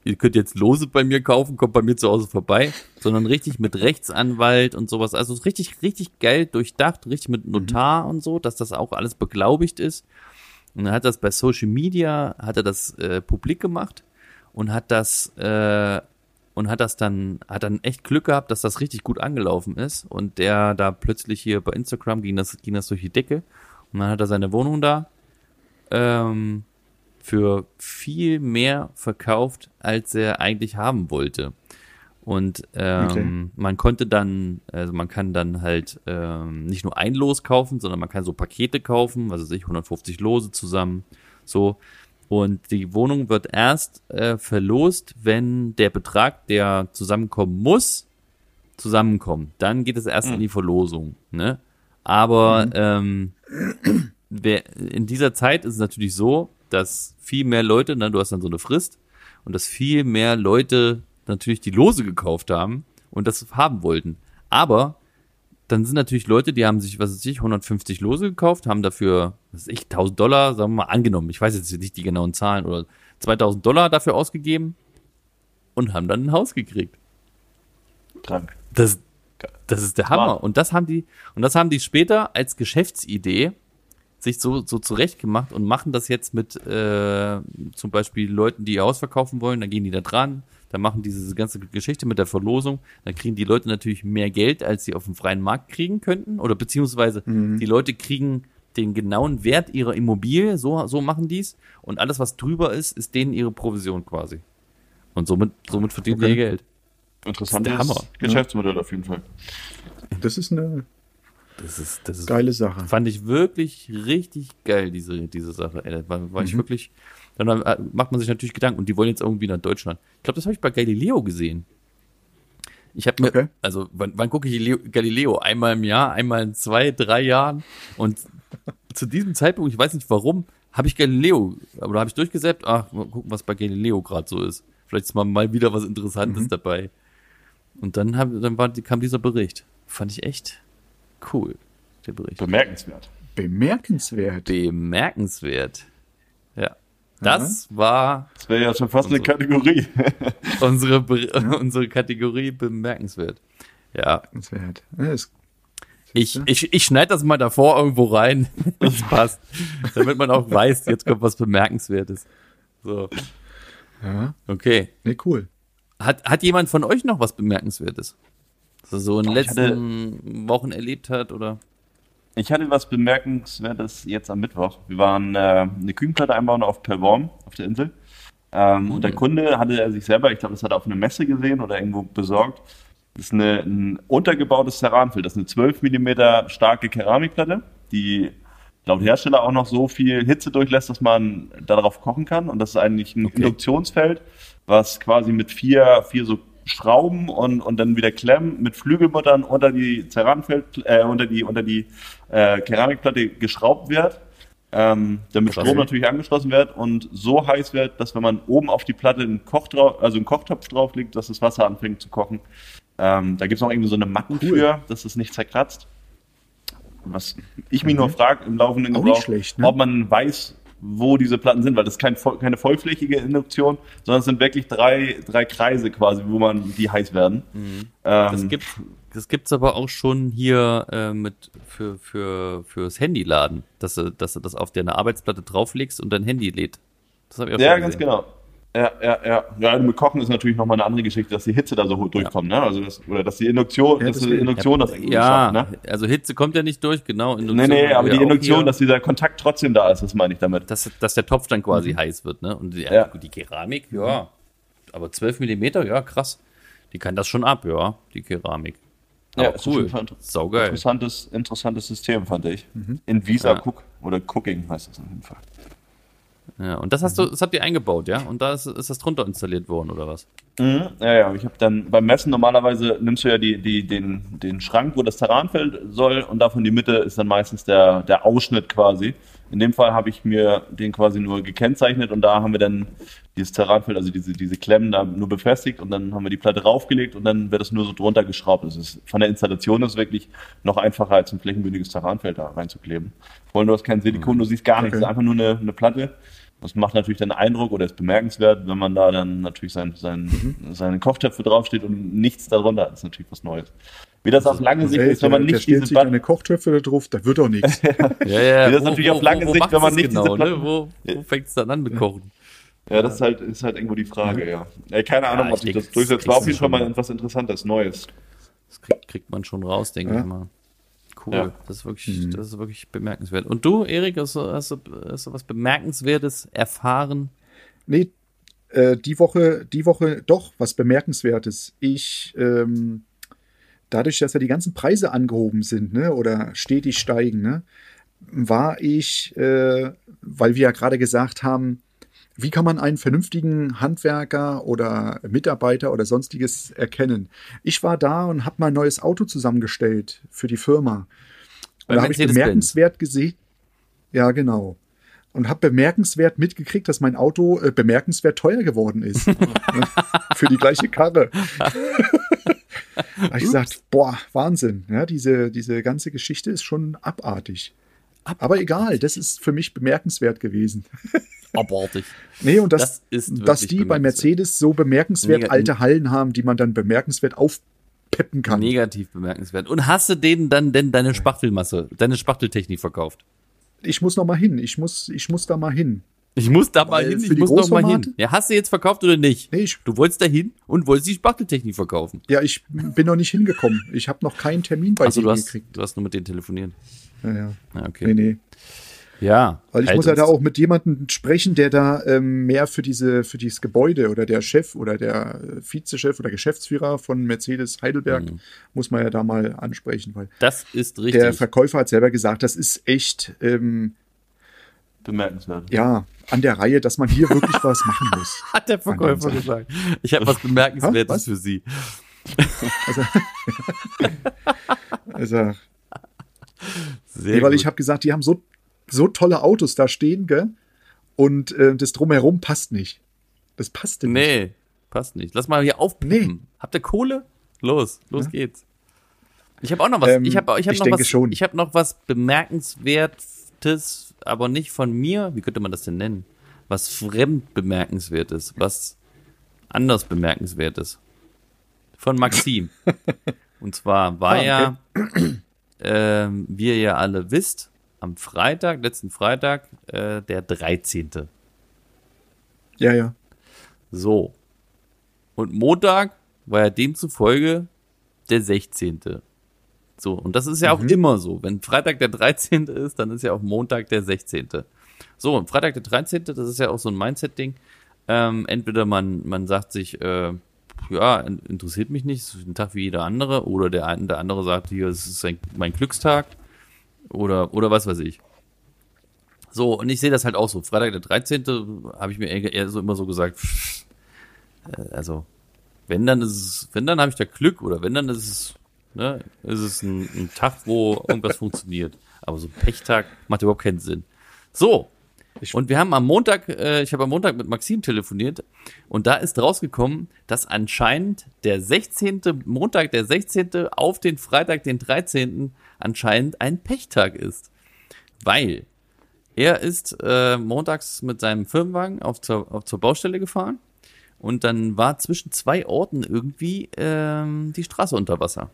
Speaker 1: ihr könnt jetzt Lose bei mir kaufen, kommt bei mir zu Hause vorbei, sondern richtig mit Rechtsanwalt und sowas. Also richtig, richtig geil durchdacht, richtig mit Notar und so, dass das auch alles beglaubigt ist. Und er hat das bei Social Media, hat er das äh, publik gemacht und hat das äh, und hat das dann, hat dann echt Glück gehabt, dass das richtig gut angelaufen ist und der da plötzlich hier bei Instagram ging das, ging das durch die Decke und dann hat er seine Wohnung da ähm, für viel mehr verkauft, als er eigentlich haben wollte. Und ähm,
Speaker 2: Okay.
Speaker 1: man konnte dann, also man kann dann halt ähm, nicht nur ein Los kaufen, sondern man kann so Pakete kaufen, was weiß ich, 150 Lose zusammen, so. Und die Wohnung wird erst äh, verlost, wenn der Betrag, der zusammenkommen muss, zusammenkommt. Dann geht es erst in die Verlosung. Ne? Aber ähm, wer, in dieser Zeit ist es natürlich so, dass viel mehr Leute, ne, du hast dann so eine Frist, und dass viel mehr Leute natürlich die Lose gekauft haben und das haben wollten. Aber dann sind natürlich Leute, die haben sich, was weiß ich, 150 Lose gekauft, haben dafür, was weiß ich, 1000 Dollar, sagen wir mal, angenommen, ich weiß jetzt nicht die genauen Zahlen, oder 2000 Dollar dafür ausgegeben und haben dann ein Haus gekriegt.
Speaker 3: Krank.
Speaker 1: Das, das ist der Hammer. Und das haben die, und das haben die später als Geschäftsidee sich so, so zurecht gemacht und machen das jetzt mit äh, zum Beispiel Leuten, die ihr Haus verkaufen wollen, dann gehen die da dran, dann machen diese ganze Geschichte mit der Verlosung, dann kriegen die Leute natürlich mehr Geld, als sie auf dem freien Markt kriegen könnten, oder beziehungsweise die Leute kriegen den genauen Wert ihrer Immobilie, so, so machen die's, und alles, was drüber ist, ist denen ihre Provision quasi. Und somit, somit verdienen
Speaker 2: Okay.
Speaker 1: die ihr Geld.
Speaker 3: Interessantes
Speaker 1: der Hammer.
Speaker 3: Geschäftsmodell auf jeden Fall.
Speaker 2: Das ist eine
Speaker 1: Das ist, das ist
Speaker 2: geile Sache.
Speaker 1: Fand ich wirklich richtig geil, diese, diese Sache. Ey, war, war ich
Speaker 2: Mhm.
Speaker 1: wirklich. Dann macht man sich natürlich Gedanken und die wollen jetzt irgendwie nach Deutschland. Ich glaube, das habe ich bei Galileo gesehen. Ich habe mir,
Speaker 2: Okay.
Speaker 1: also wann, wann gucke ich Leo- Galileo? Einmal im Jahr, einmal in zwei, drei Jahren. Und zu diesem Zeitpunkt, ich weiß nicht warum, habe ich Galileo, da habe ich durchgesäppt, ach, mal gucken, was bei Galileo gerade so ist. Vielleicht ist mal, mal wieder was Interessantes
Speaker 2: Mhm.
Speaker 1: dabei. Und dann, hab, dann war, kam dieser Bericht. Fand ich echt cool, der Bericht
Speaker 3: Bemerkenswert.
Speaker 2: Bemerkenswert.
Speaker 1: bemerkenswert. Ja. Das war
Speaker 3: Das wäre ja schon fast eine
Speaker 1: Und so.
Speaker 3: Kategorie.
Speaker 1: unsere, Be- unsere Kategorie bemerkenswert. Ja.
Speaker 2: Bemerkenswert. Ist,
Speaker 1: Ich, ich, ich schneide das mal davor irgendwo rein, das passt. Damit man auch weiß, jetzt kommt was Bemerkenswertes. So,
Speaker 2: ja,
Speaker 1: okay.
Speaker 2: nee, cool.
Speaker 1: Hat, hat jemand von euch noch was Bemerkenswertes? So in den
Speaker 3: Oh,
Speaker 1: letzten Wochen erlebt hat oder?
Speaker 3: Ich hatte was Bemerkenswertes jetzt am Mittwoch. Wir waren äh, eine Küchenplatte einbauen auf Perworm, auf der Insel. Ähm, Und der Kunde hatte er sich selber, ich glaube, das hat er auf einer Messe gesehen oder irgendwo besorgt. Das ist eine, ein untergebautes Ceranfeld. Das ist eine 12 mm starke Keramikplatte, die laut Hersteller auch noch so viel Hitze durchlässt, dass man darauf kochen kann. Und das ist eigentlich ein Induktionsfeld, was quasi mit vier, vier so Schrauben und, und dann wieder Klemmen mit Flügelmuttern unter die Ceranfeld, äh, unter die, unter die äh, Keramikplatte geschraubt wird, ähm, damit
Speaker 1: Krass.
Speaker 3: Strom natürlich angeschlossen wird und so heiß wird, dass wenn man oben auf die Platte einen, Koch drauf, also einen Kochtopf drauf legt, dass das Wasser anfängt zu kochen. Ähm, da gibt's auch irgendwie so eine Matten
Speaker 2: Cool.
Speaker 3: für, dass es nicht zerkratzt. Was ich mich nur frage im laufenden Gebrauch,
Speaker 2: schlecht, ne?
Speaker 3: ob man weiß, wo diese Platten sind, weil das ist kein, keine vollflächige Induktion, sondern es sind wirklich drei, drei Kreise quasi, wo man die heiß werden.
Speaker 1: Das
Speaker 3: Ähm,
Speaker 1: gibt das gibt's aber auch schon hier äh, mit für für fürs Handy laden, dass du dass du das auf deine Arbeitsplatte drauflegst und dein Handy lädt. Das habe ich auch
Speaker 3: ja, ganz genau. Ja, ja, ja. Ja, mit Kochen ist natürlich nochmal eine andere Geschichte, dass die Hitze da so hoch durchkommt, ne? Also das, oder dass die Induktion,
Speaker 2: Ja,
Speaker 3: dass die. Induktion das irgendwie
Speaker 1: Ja,
Speaker 3: schafft, ne?
Speaker 1: also Hitze kommt ja nicht durch, genau.
Speaker 3: Nee,
Speaker 1: Induktion
Speaker 3: nee,
Speaker 1: haben
Speaker 3: aber die Induktion, dass dieser Kontakt trotzdem da ist, das meine ich damit.
Speaker 1: dass, dass der Topf dann quasi heiß wird, ne? Und die,
Speaker 3: Mhm. Ja.
Speaker 1: die Keramik, ja. Aber 12 Millimeter, ja, krass. Die kann das schon ab, ja, die Keramik.
Speaker 3: Ja,
Speaker 1: Aber
Speaker 3: ist
Speaker 1: cool. Saugeil.
Speaker 3: Interessantes, interessantes System, fand ich. In Visa
Speaker 1: Ja.
Speaker 3: Cook oder Cooking heißt das auf jeden Fall.
Speaker 1: Ja, und das hast du, das habt ihr eingebaut, ja? Und da ist, ist das drunter installiert worden, oder was?
Speaker 3: Mhm. Ja, ja, ich habe dann beim Messen normalerweise nimmst du ja die, die, den, den Schrank, wo das Terranfeld soll und davon die Mitte ist dann meistens der, der Ausschnitt quasi. In dem Fall habe ich mir den quasi nur gekennzeichnet und da haben wir dann dieses Terranfeld, also diese, diese Klemmen da nur befestigt und dann haben wir die Platte raufgelegt und dann wird es nur so drunter geschraubt. Das ist, von der Installation ist es wirklich noch einfacher als ein flächenbündiges Terranfeld da reinzukleben. Vor allem du hast kein Silikon, du siehst gar nichts, es ist einfach nur eine, eine Platte. Das macht natürlich dann Eindruck oder ist bemerkenswert, wenn man da dann natürlich sein, sein, seine Kochtöpfe draufsteht und nichts darunter. Das ist natürlich was Neues. Wie das auf lange Sicht ist, wenn man nicht diese
Speaker 2: sich eine Kochtöpfe da drauf, da wird doch nichts.
Speaker 1: Ja, ja.
Speaker 3: Das ist natürlich auf lange Sicht,
Speaker 1: macht's
Speaker 3: wenn man nicht diese
Speaker 1: genau, ne?
Speaker 3: Platten-
Speaker 1: Wo, wo fängt's dann an mit Kochen?
Speaker 3: Ja, das ist halt, ist halt irgendwo die Frage, ja. Ey, keine Ahnung,
Speaker 1: Ja,
Speaker 3: ob
Speaker 1: ich
Speaker 3: sich das durchsetzt. War auf jeden Fall mal etwas Interessantes, Neues.
Speaker 1: Das kriegt, kriegt man schon raus, denke
Speaker 2: Ja.
Speaker 1: ich mal. Cool.
Speaker 3: Ja.
Speaker 1: Das ist wirklich, das ist wirklich bemerkenswert. Und du, Erik, hast du, hast du, hast du was Bemerkenswertes erfahren?
Speaker 2: Nee, äh, die Woche, die Woche doch was Bemerkenswertes. Ich, ähm, dadurch, dass ja die ganzen Preise angehoben sind, ne, oder stetig steigen, ne, war ich, äh, weil wir ja gerade gesagt haben, wie kann man einen vernünftigen Handwerker oder Mitarbeiter oder sonstiges erkennen? Ich war da und habe mal ein neues Auto zusammengestellt für die Firma. Und da habe ich bemerkenswert gesehen. Ja, genau. Und habe bemerkenswert mitgekriegt, dass mein Auto äh, bemerkenswert teuer geworden ist. für die gleiche Karre. habe ich gesagt, boah, Wahnsinn. Ja, diese, diese ganze Geschichte ist schon abartig. Aber egal, das ist für mich bemerkenswert gewesen.
Speaker 1: Abartig.
Speaker 2: Nee, und das,
Speaker 1: Das ist
Speaker 2: dass die bei. Mercedes so bemerkenswert
Speaker 1: Mega-
Speaker 2: alte Hallen haben, die man dann bemerkenswert aufpeppen kann.
Speaker 1: Negativ bemerkenswert. Und hast du denen dann denn deine Spachtelmasse, deine Spachteltechnik verkauft?
Speaker 2: Ich muss noch mal hin. Ich muss, ich muss da mal hin.
Speaker 1: Ich muss da mal
Speaker 2: Weil
Speaker 1: hin, ich muss noch mal hin. Ja, hast du jetzt verkauft oder nicht?
Speaker 2: Nee, ich,
Speaker 1: Du wolltest da hin und wolltest die Spachteltechnik verkaufen.
Speaker 2: ja, ich bin noch nicht hingekommen. Ich habe noch keinen Termin bei
Speaker 1: hast,
Speaker 2: gekriegt.
Speaker 1: du hast nur mit denen telefoniert.
Speaker 2: Ja, ja.
Speaker 1: Ja, okay.
Speaker 2: Nee, nee.
Speaker 1: Ja.
Speaker 2: Weil ich
Speaker 1: halt
Speaker 2: muss ja da auch mit jemandem sprechen, der da ähm, mehr für diese für dieses Gebäude oder der Chef oder der Vizechef oder Geschäftsführer von Mercedes Heidelberg
Speaker 1: Mhm.
Speaker 2: muss man ja da mal ansprechen, weil
Speaker 1: Das ist richtig.
Speaker 2: der Verkäufer hat selber gesagt, das ist echt ähm,
Speaker 3: Bemerkenswert.
Speaker 2: ja an der Reihe, dass man hier wirklich was machen muss.
Speaker 1: hat der Verkäufer gesagt. Ich habe was Bemerkenswertes
Speaker 2: Was?
Speaker 1: für Sie.
Speaker 2: Also, also
Speaker 1: Sehr
Speaker 2: nee, weil
Speaker 1: gut.
Speaker 2: ich habe gesagt, die haben so so tolle Autos da stehen, gell? Und äh, das drumherum passt nicht. Das passte nicht.
Speaker 1: Nee, passt nicht. Lass mal hier aufpippen. Habt ihr Kohle? Los, los geht's. Ich habe auch noch was.
Speaker 2: Ähm,
Speaker 1: ich habe ich hab
Speaker 2: ich
Speaker 1: noch was.
Speaker 2: schon.
Speaker 1: Ich habe noch was bemerkenswertes, aber nicht von mir. Wie könnte man das denn nennen? Was fremd bemerkenswertes, was anders bemerkenswertes. Von Maxim. Und zwar war
Speaker 2: Ah,
Speaker 1: ja, ähm, wie ihr ja alle wisst, am Freitag, letzten Freitag, äh, der 13.
Speaker 2: Ja, ja.
Speaker 1: So. Und Montag war ja demzufolge der 16. So, und das ist ja auch immer so. Wenn Freitag der 13. ist, dann ist ja auch Montag der 16. So, und Freitag der 13., das ist ja auch so ein Mindset-Ding. Ähm, entweder man, man sagt sich, äh, ja, in- interessiert mich nicht, ist ein Tag wie jeder andere, oder der, ein, der andere sagt, hier, es ist ein, mein Glückstag, oder, oder was weiß ich. So, und ich sehe das halt auch so. Freitag der 13. habe ich mir eher, so immer so gesagt, pff, äh, also, wenn dann ist es, wenn dann habe ich da Glück oder wenn dann ist es, ne, ist es ein, ein Tag, wo irgendwas funktioniert. Aber so ein Pechtag macht überhaupt keinen Sinn. So. Und wir haben am Montag, äh, ich habe am Montag mit Maxim telefoniert und da ist rausgekommen, dass anscheinend der 16. Montag, der 16. auf den Freitag, den 13. anscheinend ein Pechtag ist. Weil er ist äh, montags mit seinem Firmenwagen auf zur, auf zur Baustelle gefahren und dann war zwischen zwei Orten irgendwie ähm, die Straße unter Wasser.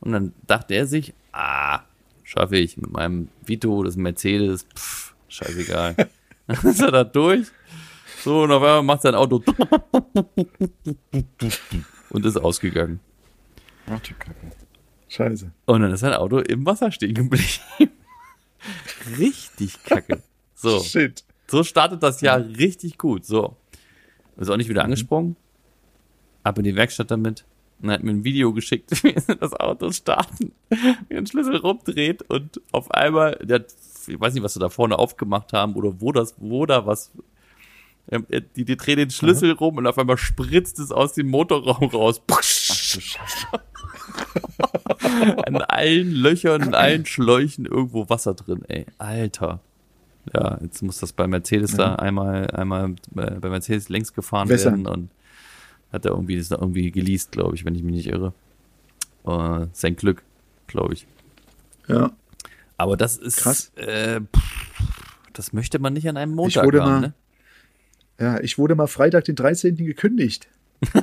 Speaker 1: Und dann dachte er sich, ah, schaffe ich mit meinem Vito, das Mercedes, pff, scheißegal. Dann ist er da durch. So, und auf einmal macht sein Auto und ist ausgegangen.
Speaker 3: Ach, die Kacke.
Speaker 2: Scheiße.
Speaker 1: Und dann ist sein Auto im Wasser stehen geblieben. Richtig kacke. So.
Speaker 2: Shit.
Speaker 1: So startet das Jahr richtig gut. So. Ist auch nicht wieder angesprungen. Ab in die Werkstatt damit. Und hat mir ein Video geschickt, wie das Auto starten, wie den Schlüssel rumdreht und auf einmal, der hat, ich weiß nicht, was sie da vorne aufgemacht haben oder wo das, wo da was, ähm, er- die, die drehen den Schlüssel rum und auf einmal spritzt es aus dem Motorraum raus. An allen Löchern, in allen Schläuchen irgendwo Wasser drin, ey. Alter. Ja, jetzt muss das bei Mercedes da einmal, einmal äh, bei Mercedes längs gefahren
Speaker 2: Wässern.
Speaker 1: werden und hat er irgendwie, das ist irgendwie geleast, glaube ich, wenn ich mich nicht irre. Äh, sein Glück, glaube ich.
Speaker 2: Ja.
Speaker 1: Aber das ist,
Speaker 2: Krass.
Speaker 1: Äh, pff, das möchte man nicht an einem Montag
Speaker 2: wurde
Speaker 1: haben,
Speaker 2: mal-
Speaker 1: ne?
Speaker 2: Ja, ich wurde mal Freitag, den 13. gekündigt.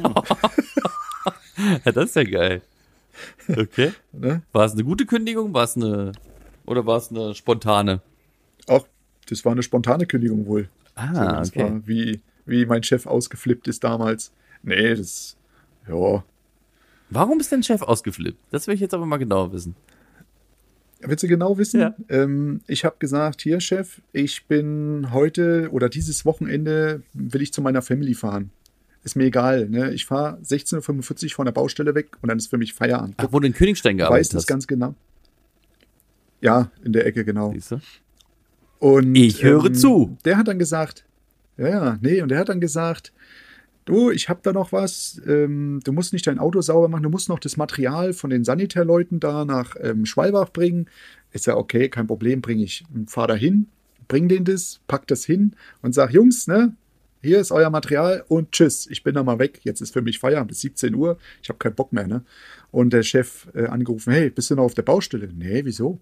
Speaker 1: Ja, das ist ja geil. Okay.
Speaker 2: Ne?
Speaker 1: War es eine gute Kündigung? War es eine, oder war es eine spontane?
Speaker 2: Auch, das war eine spontane Kündigung wohl.
Speaker 1: Ah,
Speaker 2: das
Speaker 1: okay.
Speaker 2: war wie, wie mein Chef ausgeflippt ist damals. Nee, das, ja.
Speaker 1: Warum ist dein Chef ausgeflippt? Das will ich jetzt aber mal genauer wissen.
Speaker 2: Willst du genau wissen?
Speaker 1: Ja.
Speaker 2: Ähm, ich habe gesagt, hier Chef, ich bin heute oder dieses Wochenende will ich zu meiner Family fahren. Ist mir egal. Ne? Ich fahre 16.45 Uhr von der Baustelle weg und dann ist für mich Feierabend.
Speaker 1: Ach, wo du in Königstein
Speaker 2: Du weißt
Speaker 1: gearbeitet
Speaker 2: das
Speaker 1: hast.
Speaker 2: ganz genau. Ja, in der Ecke, genau.
Speaker 1: Siehst du?
Speaker 2: Und,
Speaker 1: Ich höre
Speaker 2: ähm,
Speaker 1: zu.
Speaker 2: Der hat dann gesagt, ja, ja, nee, und der hat dann gesagt, du, ich habe da noch was, ähm, du musst nicht dein Auto sauber machen, du musst noch das Material von den Sanitärleuten da nach ähm, Schwalbach bringen. Ist ja okay, kein Problem, bringe ich. Fahr da hin, bring denen das, pack das hin und sag, Jungs, ne, hier ist euer Material und tschüss, ich bin da mal weg. Jetzt ist für mich Feierabend, bis 17 Uhr, ich habe keinen Bock mehr, ne? Und der Chef äh, angerufen, hey, bist du noch auf der Baustelle? Nee, wieso?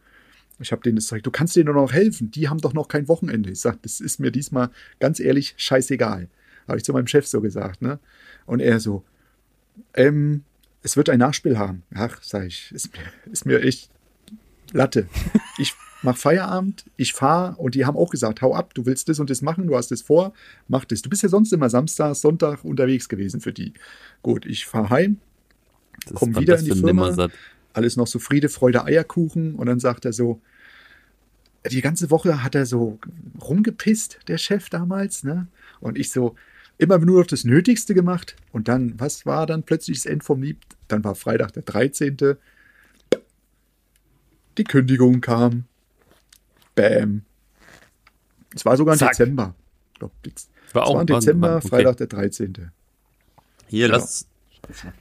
Speaker 2: Ich habe denen gesagt, du kannst denen doch noch helfen. Die haben doch noch kein Wochenende. Ich sage, das ist mir diesmal ganz ehrlich scheißegal. Habe ich zu meinem Chef so gesagt, ne? Und er so, ähm, es wird ein Nachspiel haben. Ach, sag ich, ist mir, ist mir echt Latte. Ich mach Feierabend, ich fahre und die haben auch gesagt, hau ab, du willst das und das machen, du hast das vor, mach das. Du bist ja sonst immer Samstag, Sonntag unterwegs gewesen für die. Gut, ich fahre heim,
Speaker 1: Das
Speaker 2: Komm
Speaker 1: war
Speaker 2: wieder in die Firma. Alles noch so Friede, Freude, Eierkuchen. Und dann sagt er so, die ganze Woche hat er so rumgepisst, der Chef damals, ne? Und ich so, immer nur noch das Nötigste gemacht. Und dann, was war dann plötzlich das End vom Lied? Dann war Freitag der 13. Die Kündigung kam. Bam. Es war sogar im. Dezember. Ich glaub, Es
Speaker 1: War auch
Speaker 2: war im
Speaker 1: war-
Speaker 2: Dezember,
Speaker 1: war- okay.
Speaker 2: Freitag der 13.
Speaker 1: Hier,
Speaker 2: Ja.
Speaker 1: lass.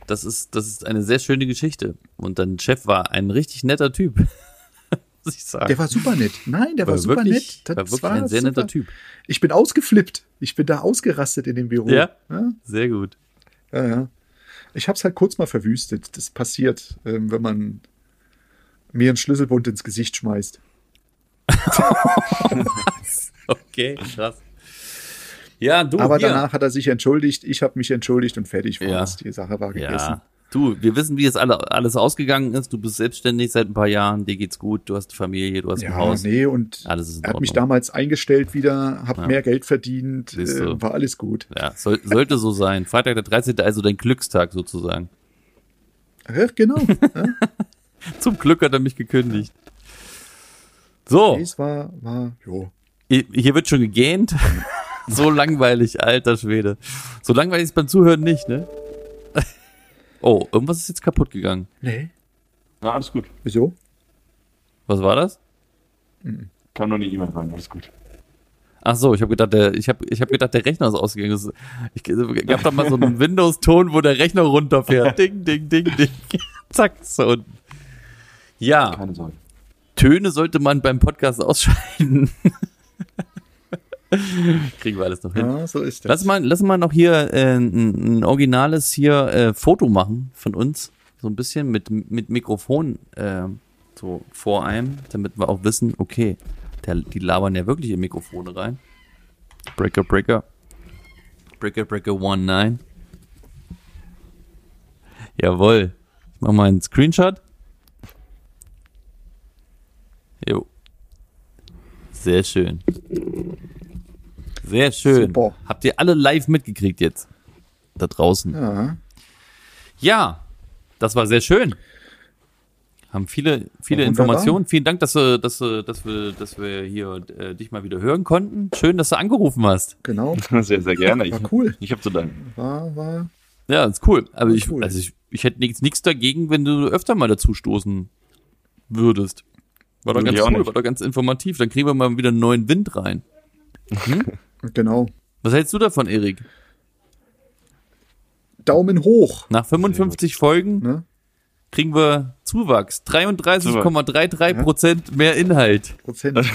Speaker 1: Das ist, das ist eine sehr schöne Geschichte. Und dein Chef war ein richtig netter Typ. Muss ich sagen.
Speaker 2: Der war super nett. Nein, der war, super
Speaker 1: wirklich,
Speaker 2: nett.
Speaker 1: war wirklich ein sehr
Speaker 2: super.
Speaker 1: netter Typ.
Speaker 2: Ich bin ausgeflippt. Ich bin da ausgerastet in dem Büro.
Speaker 1: Ja?
Speaker 2: Ja,
Speaker 1: Sehr gut.
Speaker 2: ja. ja. Ich habe es halt kurz mal verwüstet. Das passiert, ähm, wenn man mir einen Schlüsselbund ins Gesicht schmeißt.
Speaker 1: Okay, krass. Ja, du,
Speaker 2: Aber
Speaker 1: hier.
Speaker 2: danach hat er sich entschuldigt. Ich habe mich entschuldigt und fertig
Speaker 1: Ja.
Speaker 2: war's. Die Sache war gegessen.
Speaker 1: Ja. Du, wir wissen, wie es alle, alles ausgegangen ist. Du bist selbstständig seit ein paar Jahren, dir geht's gut, du hast Familie, du hast ein
Speaker 2: Ja,
Speaker 1: Haus.
Speaker 2: nee, und
Speaker 1: Alles ist in
Speaker 2: er hat mich damals eingestellt wieder, habe
Speaker 1: Ja.
Speaker 2: mehr Geld verdient, äh, war alles gut.
Speaker 1: Ja, soll, sollte so sein. Freitag der 13. also dein Glückstag sozusagen.
Speaker 2: Ja, genau.
Speaker 1: Zum Glück hat er mich gekündigt. So,
Speaker 2: es war, war, jo.
Speaker 1: hier wird schon gegähnt. so langweilig, alter Schwede. So langweilig ist beim Zuhören nicht, ne? Oh, irgendwas ist jetzt kaputt gegangen.
Speaker 2: Nee.
Speaker 3: Na, alles gut.
Speaker 2: Wieso?
Speaker 1: Was war das?
Speaker 3: Kam noch eine E-Mail rein, alles gut.
Speaker 1: Ach so, ich habe gedacht, der, ich habe ich hab gedacht, der Rechner ist ausgegangen. Ich gab da mal so einen Windows-Ton, wo der Rechner runterfährt. Ding, ding, ding, ding. Zack, so unten. Ja,
Speaker 3: Keine Sorge.
Speaker 1: Töne sollte man beim Podcast ausschalten. Kriegen wir alles noch hin.
Speaker 2: Ja, so ist das.
Speaker 1: Lass mal, lass mal noch hier äh, ein, ein originales hier äh, Foto machen von uns, so ein bisschen mit mit Mikrofon äh, so vor einem, damit wir auch wissen, okay, der, die labern ja wirklich in Mikrofone rein. Breaker, Breaker, Breaker, Breaker 19. Jawohl. Ich mach mal einen Screenshot. Jo. Sehr schön. Sehr schön.
Speaker 2: Super.
Speaker 1: Habt ihr alle live mitgekriegt jetzt? Da draußen.
Speaker 2: Ja.
Speaker 1: Ja, das war sehr schön. Haben viele, viele. Informationen. Vielen Dank, dass, du, dass, du, dass, wir, dass wir hier äh, dich mal wieder hören konnten. Schön, dass du angerufen hast.
Speaker 2: Genau.
Speaker 3: Sehr, sehr gerne. Ich,
Speaker 2: War cool.
Speaker 3: ich habe zu danken.
Speaker 2: War, war.
Speaker 1: Ja, ist cool. Aber
Speaker 2: Ja,
Speaker 1: ich,
Speaker 2: cool.
Speaker 1: also ich, ich hätte nichts, nichts dagegen, wenn du öfter mal dazu stoßen würdest. War doch ganz
Speaker 3: auch
Speaker 1: cool,
Speaker 3: nicht.
Speaker 1: war doch ganz informativ. Dann kriegen wir mal wieder einen neuen Wind rein.
Speaker 2: Genau.
Speaker 1: Was hältst du davon, Erik?
Speaker 2: Daumen hoch.
Speaker 1: Nach 55 Folgen
Speaker 2: Ne?
Speaker 1: kriegen wir Zuwachs. 33,33 Prozent mehr Inhalt.
Speaker 2: Prozent.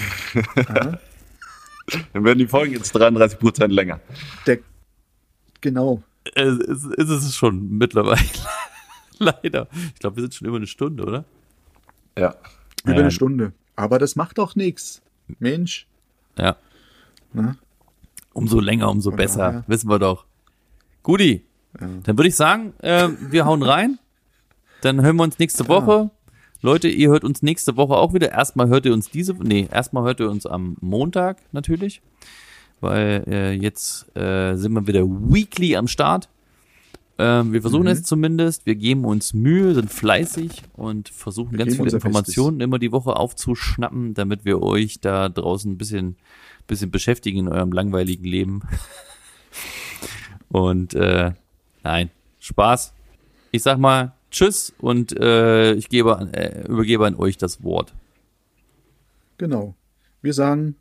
Speaker 3: Dann werden die Folgen jetzt 33 Prozent länger.
Speaker 2: Der, genau.
Speaker 1: Äh, ist, ist es schon mittlerweile. Leider. Ich glaube, wir sind schon über eine Stunde, oder?
Speaker 3: Ja.
Speaker 2: Über
Speaker 1: Ja.
Speaker 2: eine Stunde. Aber das macht doch nichts. Mensch.
Speaker 1: Ja.
Speaker 2: Ne?
Speaker 1: Umso länger, umso
Speaker 2: Von
Speaker 1: besser.
Speaker 2: daher.
Speaker 1: Wissen wir doch. Guti. Dann würde ich sagen, äh, wir hauen rein. Dann hören wir uns nächste Woche. Leute, ihr hört uns nächste Woche auch wieder. Erstmal hört ihr uns diese, nee, erstmal hört ihr uns am Montag natürlich. weil äh, jetzt äh, sind wir wieder weekly am Start. Ähm, wir versuchen
Speaker 2: Mhm.
Speaker 1: es zumindest. Wir geben uns Mühe, sind fleißig und versuchen
Speaker 2: Wir
Speaker 1: ganz viele Informationen immer die Woche aufzuschnappen, damit wir euch da draußen ein bisschen, bisschen beschäftigen in eurem langweiligen Leben. und äh, nein, Spaß. Ich sag mal Tschüss und äh, ich gebe, äh, übergebe an euch das Wort.
Speaker 2: Genau. Wir sagen